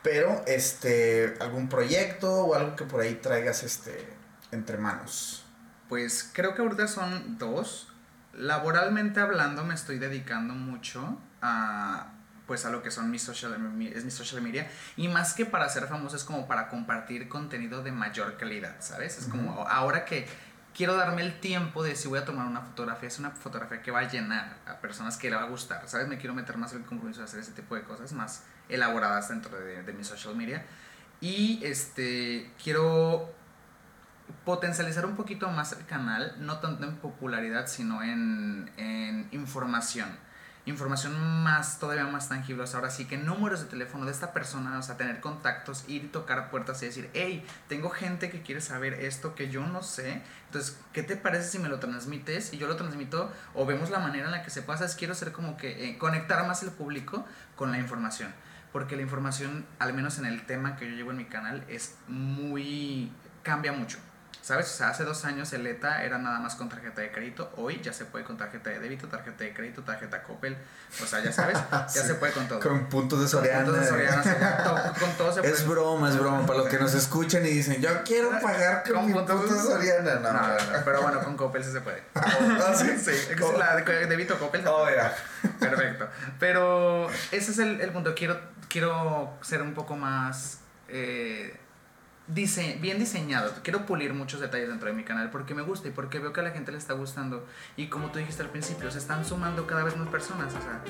pero este, algún proyecto o algo que por ahí traigas este, entre manos. Pues creo que ahorita son dos. Laboralmente hablando, me estoy dedicando mucho a pues a lo que son mis social, es mi social media. Y más que para ser famoso, es como para compartir contenido de mayor calidad, ¿sabes? Es como ahora que quiero darme el tiempo de si voy a tomar una fotografía, es una fotografía que va a llenar a personas que le va a gustar, ¿sabes? Me quiero meter más en el compromiso de hacer ese tipo de cosas más elaboradas dentro de, de mi social media. Y este, quiero potencializar un poquito más el canal, no tanto en popularidad, sino en, en información información más, todavía más tangible. O ahora sí que números de teléfono de esta persona, o sea, tener contactos, ir y tocar puertas y decir, hey, tengo gente que quiere saber esto que yo no sé. Entonces, ¿qué te parece si me lo transmites y yo lo transmito? O vemos la manera en la que se pasa. Es quiero ser como que eh, conectar más el público con la información. Porque la información, al menos en el tema que yo llevo en mi canal, es muy. cambia mucho. ¿Sabes? O sea, hace dos años el ETA era nada más con tarjeta de crédito. Hoy ya se puede con tarjeta de débito, tarjeta de crédito, tarjeta Coppel. O sea, ya sabes, ya se puede con todo. Con puntos de Soriana. Con puntos de Soriana. con todo se puede. Es broma, es broma. Para los que nos escuchan y dicen, yo quiero pagar con, puntos, de Soriana. No, no, no, Pero bueno, con Coppel sí se puede. ¿Ah, sí? Sí. Que la de débito Coppel. Oh, ya. Perfecto. Pero ese es el, el punto. Quiero, quiero ser un poco más... Eh, bien diseñado. Quiero pulir muchos detalles dentro de mi canal porque me gusta y porque veo que a la gente le está gustando. Y como tú dijiste al principio, se están sumando cada vez más personas. O sea,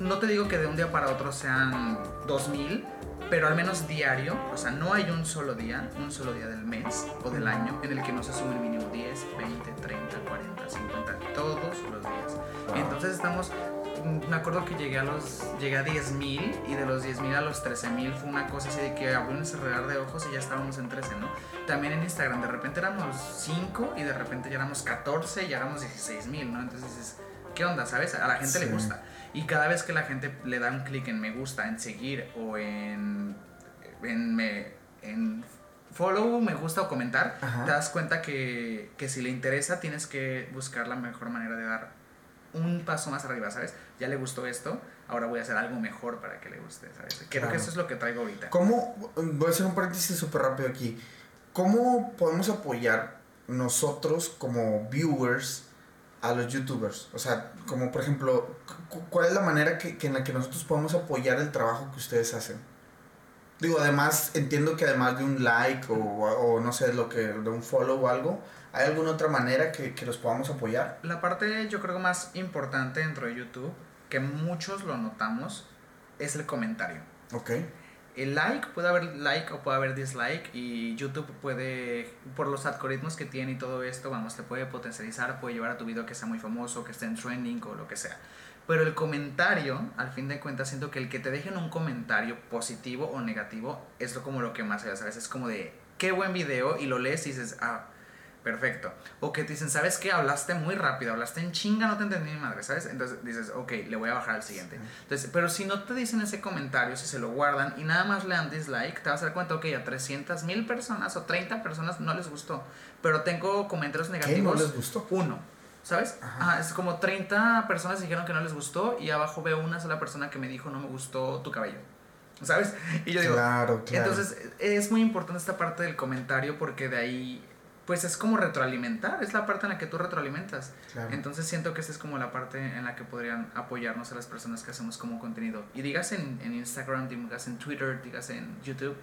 no te digo que de un día para otro sean 2000, pero al menos diario. O sea, no hay un solo día, un solo día del mes o del año en el que no se sumen mínimo 10, 20, 30, 40, 50, todos los días. Entonces estamos me acuerdo que llegué a los llegué a 10.000 y de los 10.000 a los 13.000 fue una cosa así de que abrió un cerrar de ojos y ya estábamos en 13, ¿no? También en Instagram de repente éramos 5 y de repente ya éramos 14 y ya éramos 16.000, ¿no? Entonces dices, ¿qué onda? ¿Sabes? A la gente le gusta. Y cada vez que la gente le da un clic en me gusta, en seguir o en en, me, en follow, me gusta o comentar, te das cuenta que, que si le interesa tienes que buscar la mejor manera de dar un paso más arriba, ¿sabes? Ya le gustó esto, ahora voy a hacer algo mejor para que le guste, ¿sabes? Creo que eso es lo que traigo ahorita. ¿Cómo, voy a hacer un paréntesis súper rápido aquí, ¿cómo podemos apoyar nosotros como viewers a los youtubers? O sea, como por ejemplo, ¿cuál es la manera que, en la que nosotros podemos apoyar el trabajo que ustedes hacen? Digo, además, entiendo que además de un like o, o no sé, lo que, de un follow o algo, ¿Hay alguna otra manera que, que los podamos apoyar? La parte yo creo más importante dentro de YouTube, que muchos lo notamos, es el comentario. Ok. El like, puede haber like o puede haber dislike y YouTube puede, por los algoritmos que tiene y todo esto, vamos, te puede potencializar, puede llevar a tu video que sea muy famoso, que esté en trending o lo que sea. Pero el comentario, al fin de cuentas, siento que el que te dejen un comentario positivo o negativo es lo como lo que más se ¿sabes? Es como de, qué buen video y lo lees y dices, ah, perfecto. O que te dicen, ¿sabes qué? Hablaste muy rápido, hablaste en chinga, no te entendí ni madre, ¿sabes? Entonces dices, ok, le voy a bajar al siguiente. Entonces, pero si no te dicen ese comentario, si se lo guardan y nada más le dan dislike, te vas a dar cuenta, ok, a 300 mil personas o 30 personas no les gustó. Pero tengo comentarios ¿Qué negativos. no les gustó? Uno. ¿Sabes? Ajá. Es como 30 personas dijeron que no les gustó y abajo veo una sola persona que me dijo no me gustó tu cabello. ¿Sabes? Y yo digo, Claro, claro. entonces es muy importante esta parte del comentario porque de ahí pues es como retroalimentar, es la parte en la que tú retroalimentas. Claro. Entonces siento que esa es como la parte en la que podrían apoyarnos a las personas que hacemos como contenido. Y digas en, en Instagram, digas en Twitter, digas en YouTube,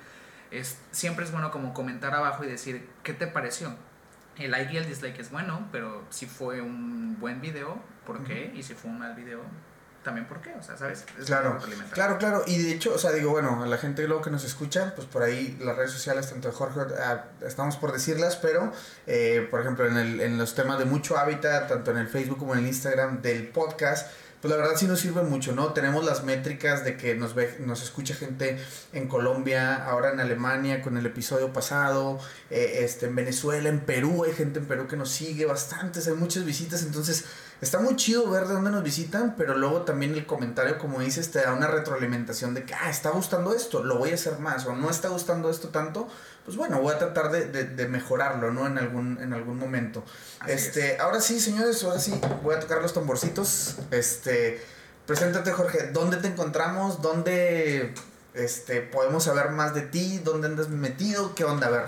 es, siempre es bueno como comentar abajo y decir qué te pareció. El like y el dislike es bueno, pero si fue un buen video, ¿por qué? Y si fue un mal video, también por qué. O sea, ¿sabes? Es Claro, claro, claro. Y de hecho, o sea, digo, bueno, a la gente luego que nos escucha, pues por ahí las redes sociales, tanto de Jorge, ah, estamos por decirlas, pero, eh, por ejemplo, en, el, en los temas de mucho hábitat, tanto en el Facebook como en el Instagram del podcast, pues la verdad sí nos sirve mucho, ¿no? Tenemos las métricas de que nos ve, nos escucha gente en Colombia, ahora en Alemania con el episodio pasado, eh, este, en Venezuela, en Perú, hay gente en Perú que nos sigue bastantes, hay muchas visitas, entonces está muy chido ver de dónde nos visitan, pero luego también el comentario, como dices, te da una retroalimentación de que, ah, está gustando esto, lo voy a hacer más, o no está gustando esto tanto, pues bueno, voy a tratar de, de, de mejorarlo, ¿no? En algún, en algún momento. Así este, ahora sí, señores, ahora sí, voy a tocar los tamborcitos. Este, preséntate, Jorge, ¿dónde te encontramos? ¿Dónde este, podemos saber más de ti? ¿Dónde andas metido? ¿Qué onda? A ver,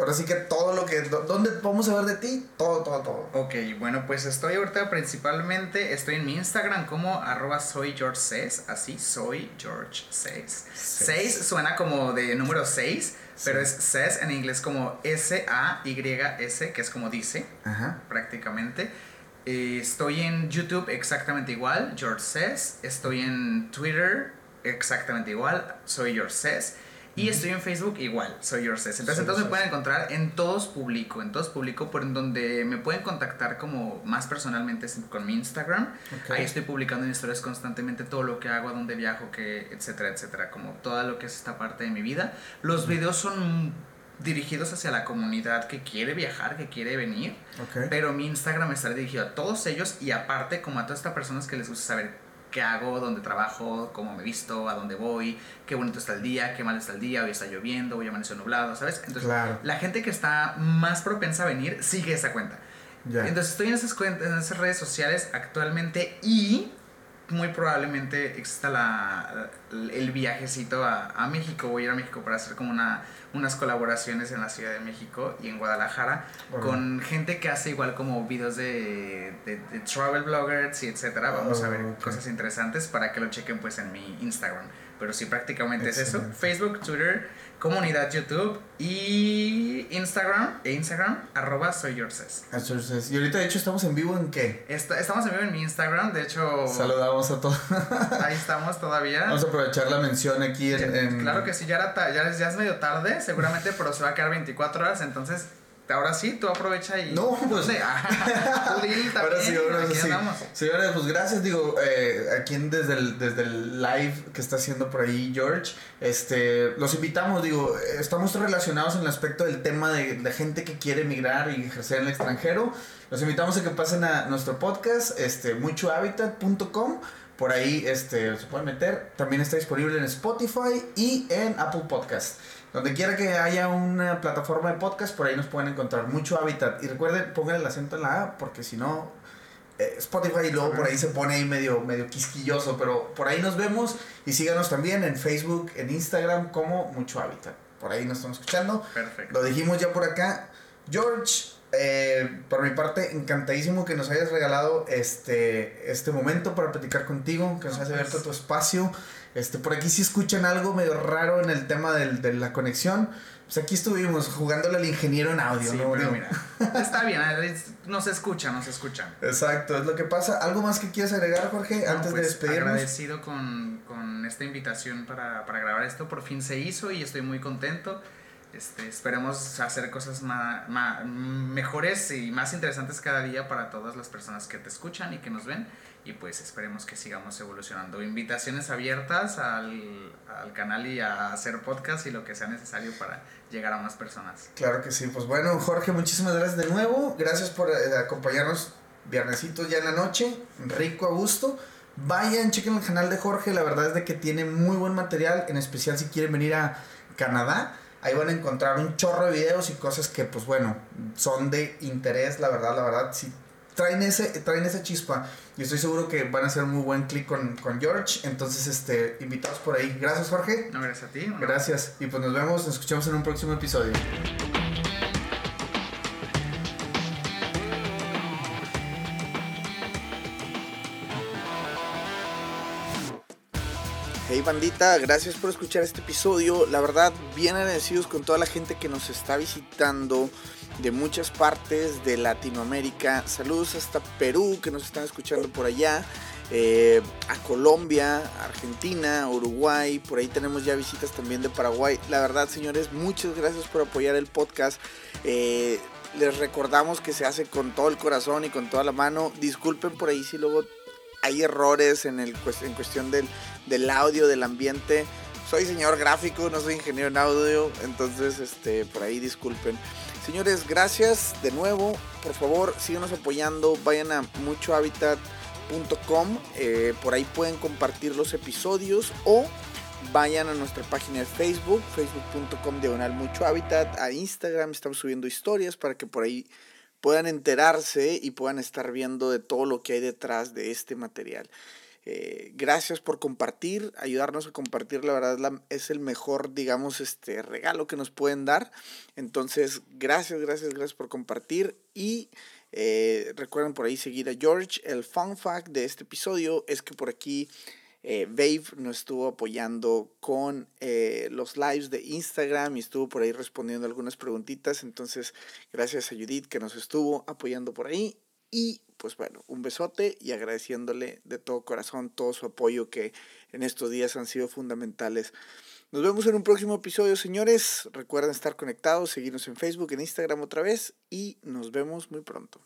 ahora sí que todo lo que, ¿dónde podemos saber de ti? Todo, todo, todo. Ok, bueno, pues estoy ahorita principalmente, estoy en mi Instagram como arroba soy George 6, así soy George 6. 6 suena como de número 6, pero es says en inglés como S-A-Y-S, que es como dice, Ajá. prácticamente. Eh, estoy en YouTube exactamente igual, George Says. Estoy en Twitter exactamente igual, soy George Says. Y estoy en Facebook igual, soy Says. Entonces, Soy entonces me pueden encontrar en todos publico, en todos publico, por en donde me pueden contactar como más personalmente con mi Instagram. Ok. Ahí estoy publicando en historias constantemente todo lo que hago, a dónde viajo, que, etcétera, etcétera, como todo lo que es esta parte de mi vida. Los videos son dirigidos hacia la comunidad que quiere viajar, que quiere venir. Ok. Pero mi Instagram estará dirigido a todos ellos y aparte como a todas estas personas que les gusta saber qué hago, dónde trabajo, cómo me visto, a dónde voy, qué bonito está el día, qué mal está el día, hoy está lloviendo, hoy amaneció nublado, ¿sabes? Entonces, Claro. la gente que está más propensa a venir sigue esa cuenta. Entonces estoy en esas, cuentas, en esas redes sociales actualmente y muy probablemente exista la, el viajecito a, a México. Voy a ir a México para hacer como una, unas colaboraciones en la Ciudad de México y en Guadalajara con gente que hace igual como videos de, de, de travel bloggers y etcétera. Vamos a ver Oh, cosas interesantes para que lo chequen pues en mi Instagram. Pero sí, prácticamente es eso. Facebook, Twitter, comunidad YouTube y Instagram, e Instagram, arroba soy yourses. Entonces, y ahorita de hecho estamos en vivo en qué? Esta- estamos en vivo en mi Instagram, de hecho, Saludamos a todos. ahí estamos todavía. Vamos a aprovechar la mención aquí en... Ya- en- Claro que sí, ya, era ya, es, ya es medio tarde, seguramente, pero se va a quedar 24 horas, entonces, ahora sí, tú aprovecha y... No, pues- ah, tú di también, Ahora sí, ahora aquí sí. andamos. Señores, pues gracias, digo, eh, aquí desde, el, desde el live que está haciendo por ahí George, este, los invitamos, digo, estamos relacionados en el aspecto del tema de, de gente que quiere emigrar y ejercer en el extranjero. Los invitamos a que pasen a nuestro podcast, este, muchohabitat.com. Por ahí este, se pueden meter. También está disponible en Spotify y en Apple Podcast. Donde quiera que haya una plataforma de podcast, por ahí nos pueden encontrar mucho hábitat. Y recuerden, pongan el acento en la A, porque si no, eh, Spotify y luego por ahí se pone ahí medio, medio quisquilloso. Pero por ahí nos vemos y síganos también en Facebook, en Instagram como Mucho Hábitat. Por ahí nos estamos escuchando. Perfecto. Lo dijimos ya por acá. George, eh, por mi parte, encantadísimo que nos hayas regalado este, este momento para platicar contigo, que nos No, hayas abierto pues. tu espacio. Este, por aquí si escuchan algo medio raro en el tema del- de la conexión, pues aquí estuvimos jugándole al ingeniero en audio. Sí, ¿no? pero mira, está bien, no se escucha, no se escucha. Exacto, es lo que pasa. ¿Algo más que quieras agregar, Jorge, No, antes pues, de despedirnos? Agradecido con, con esta invitación para, para grabar esto. Por fin se hizo y estoy muy contento. Este, esperemos hacer cosas más, mejores y más interesantes cada día para todas las personas que te escuchan y que nos ven. Y pues esperemos que sigamos evolucionando. Invitaciones abiertas al, al canal y a hacer podcast y lo que sea necesario para llegar a más personas. Claro que sí. Pues bueno, Jorge, muchísimas gracias de nuevo. Gracias por eh, acompañarnos viernesitos ya en la noche. Rico a gusto. Vayan, chequen el canal de Jorge. La verdad es de que tiene muy buen material, en especial si quieren venir a Canadá. Ahí van a encontrar un chorro de videos y cosas que, pues bueno, son de interés, la verdad, la verdad. Si traen, ese, traen esa chispa y estoy seguro que van a hacer un muy buen clic con, con, George. Entonces, este, invitados por ahí. Gracias, Jorge. No, gracias a ti. Gracias. Y pues nos vemos, nos escuchamos en un próximo episodio. Bandita, gracias por escuchar este episodio. La verdad, bien agradecidos con toda la gente que nos está visitando de muchas partes de Latinoamérica. Saludos hasta Perú que nos están escuchando por allá. Eh, a Colombia, Argentina, Uruguay, por ahí tenemos ya visitas también de Paraguay. La verdad, señores, muchas gracias por apoyar el podcast. Eh, les recordamos que se hace con todo el corazón y con toda la mano. Disculpen por ahí si luego hay errores en, el, en cuestión del, del audio, del ambiente. Soy señor gráfico, no soy ingeniero en audio, entonces este, por ahí disculpen. Señores, gracias de nuevo. Por favor, síganos apoyando. Vayan a muchohabitat.com. Eh, por ahí pueden compartir los episodios o vayan a nuestra página de Facebook, facebook.com diagonal mucho hábitat, a Instagram, estamos subiendo historias para que por ahí puedan enterarse y puedan estar viendo de todo lo que hay detrás de este material. Eh, gracias por compartir, ayudarnos a compartir, la verdad es, el mejor, digamos, este regalo que nos pueden dar. Entonces, gracias, gracias, gracias por compartir y eh, recuerden por ahí seguir a George. El fun fact de este episodio es que por aquí eh, Babe nos estuvo apoyando con eh, los lives de Instagram y estuvo por ahí respondiendo algunas preguntitas. Entonces, gracias a Judith que nos estuvo apoyando por ahí. Y pues bueno, un besote y agradeciéndole de todo corazón todo su apoyo que en estos días han sido fundamentales. Nos vemos en un próximo episodio, señores. Recuerden estar conectados, seguirnos en Facebook, en Instagram otra vez y nos vemos muy pronto.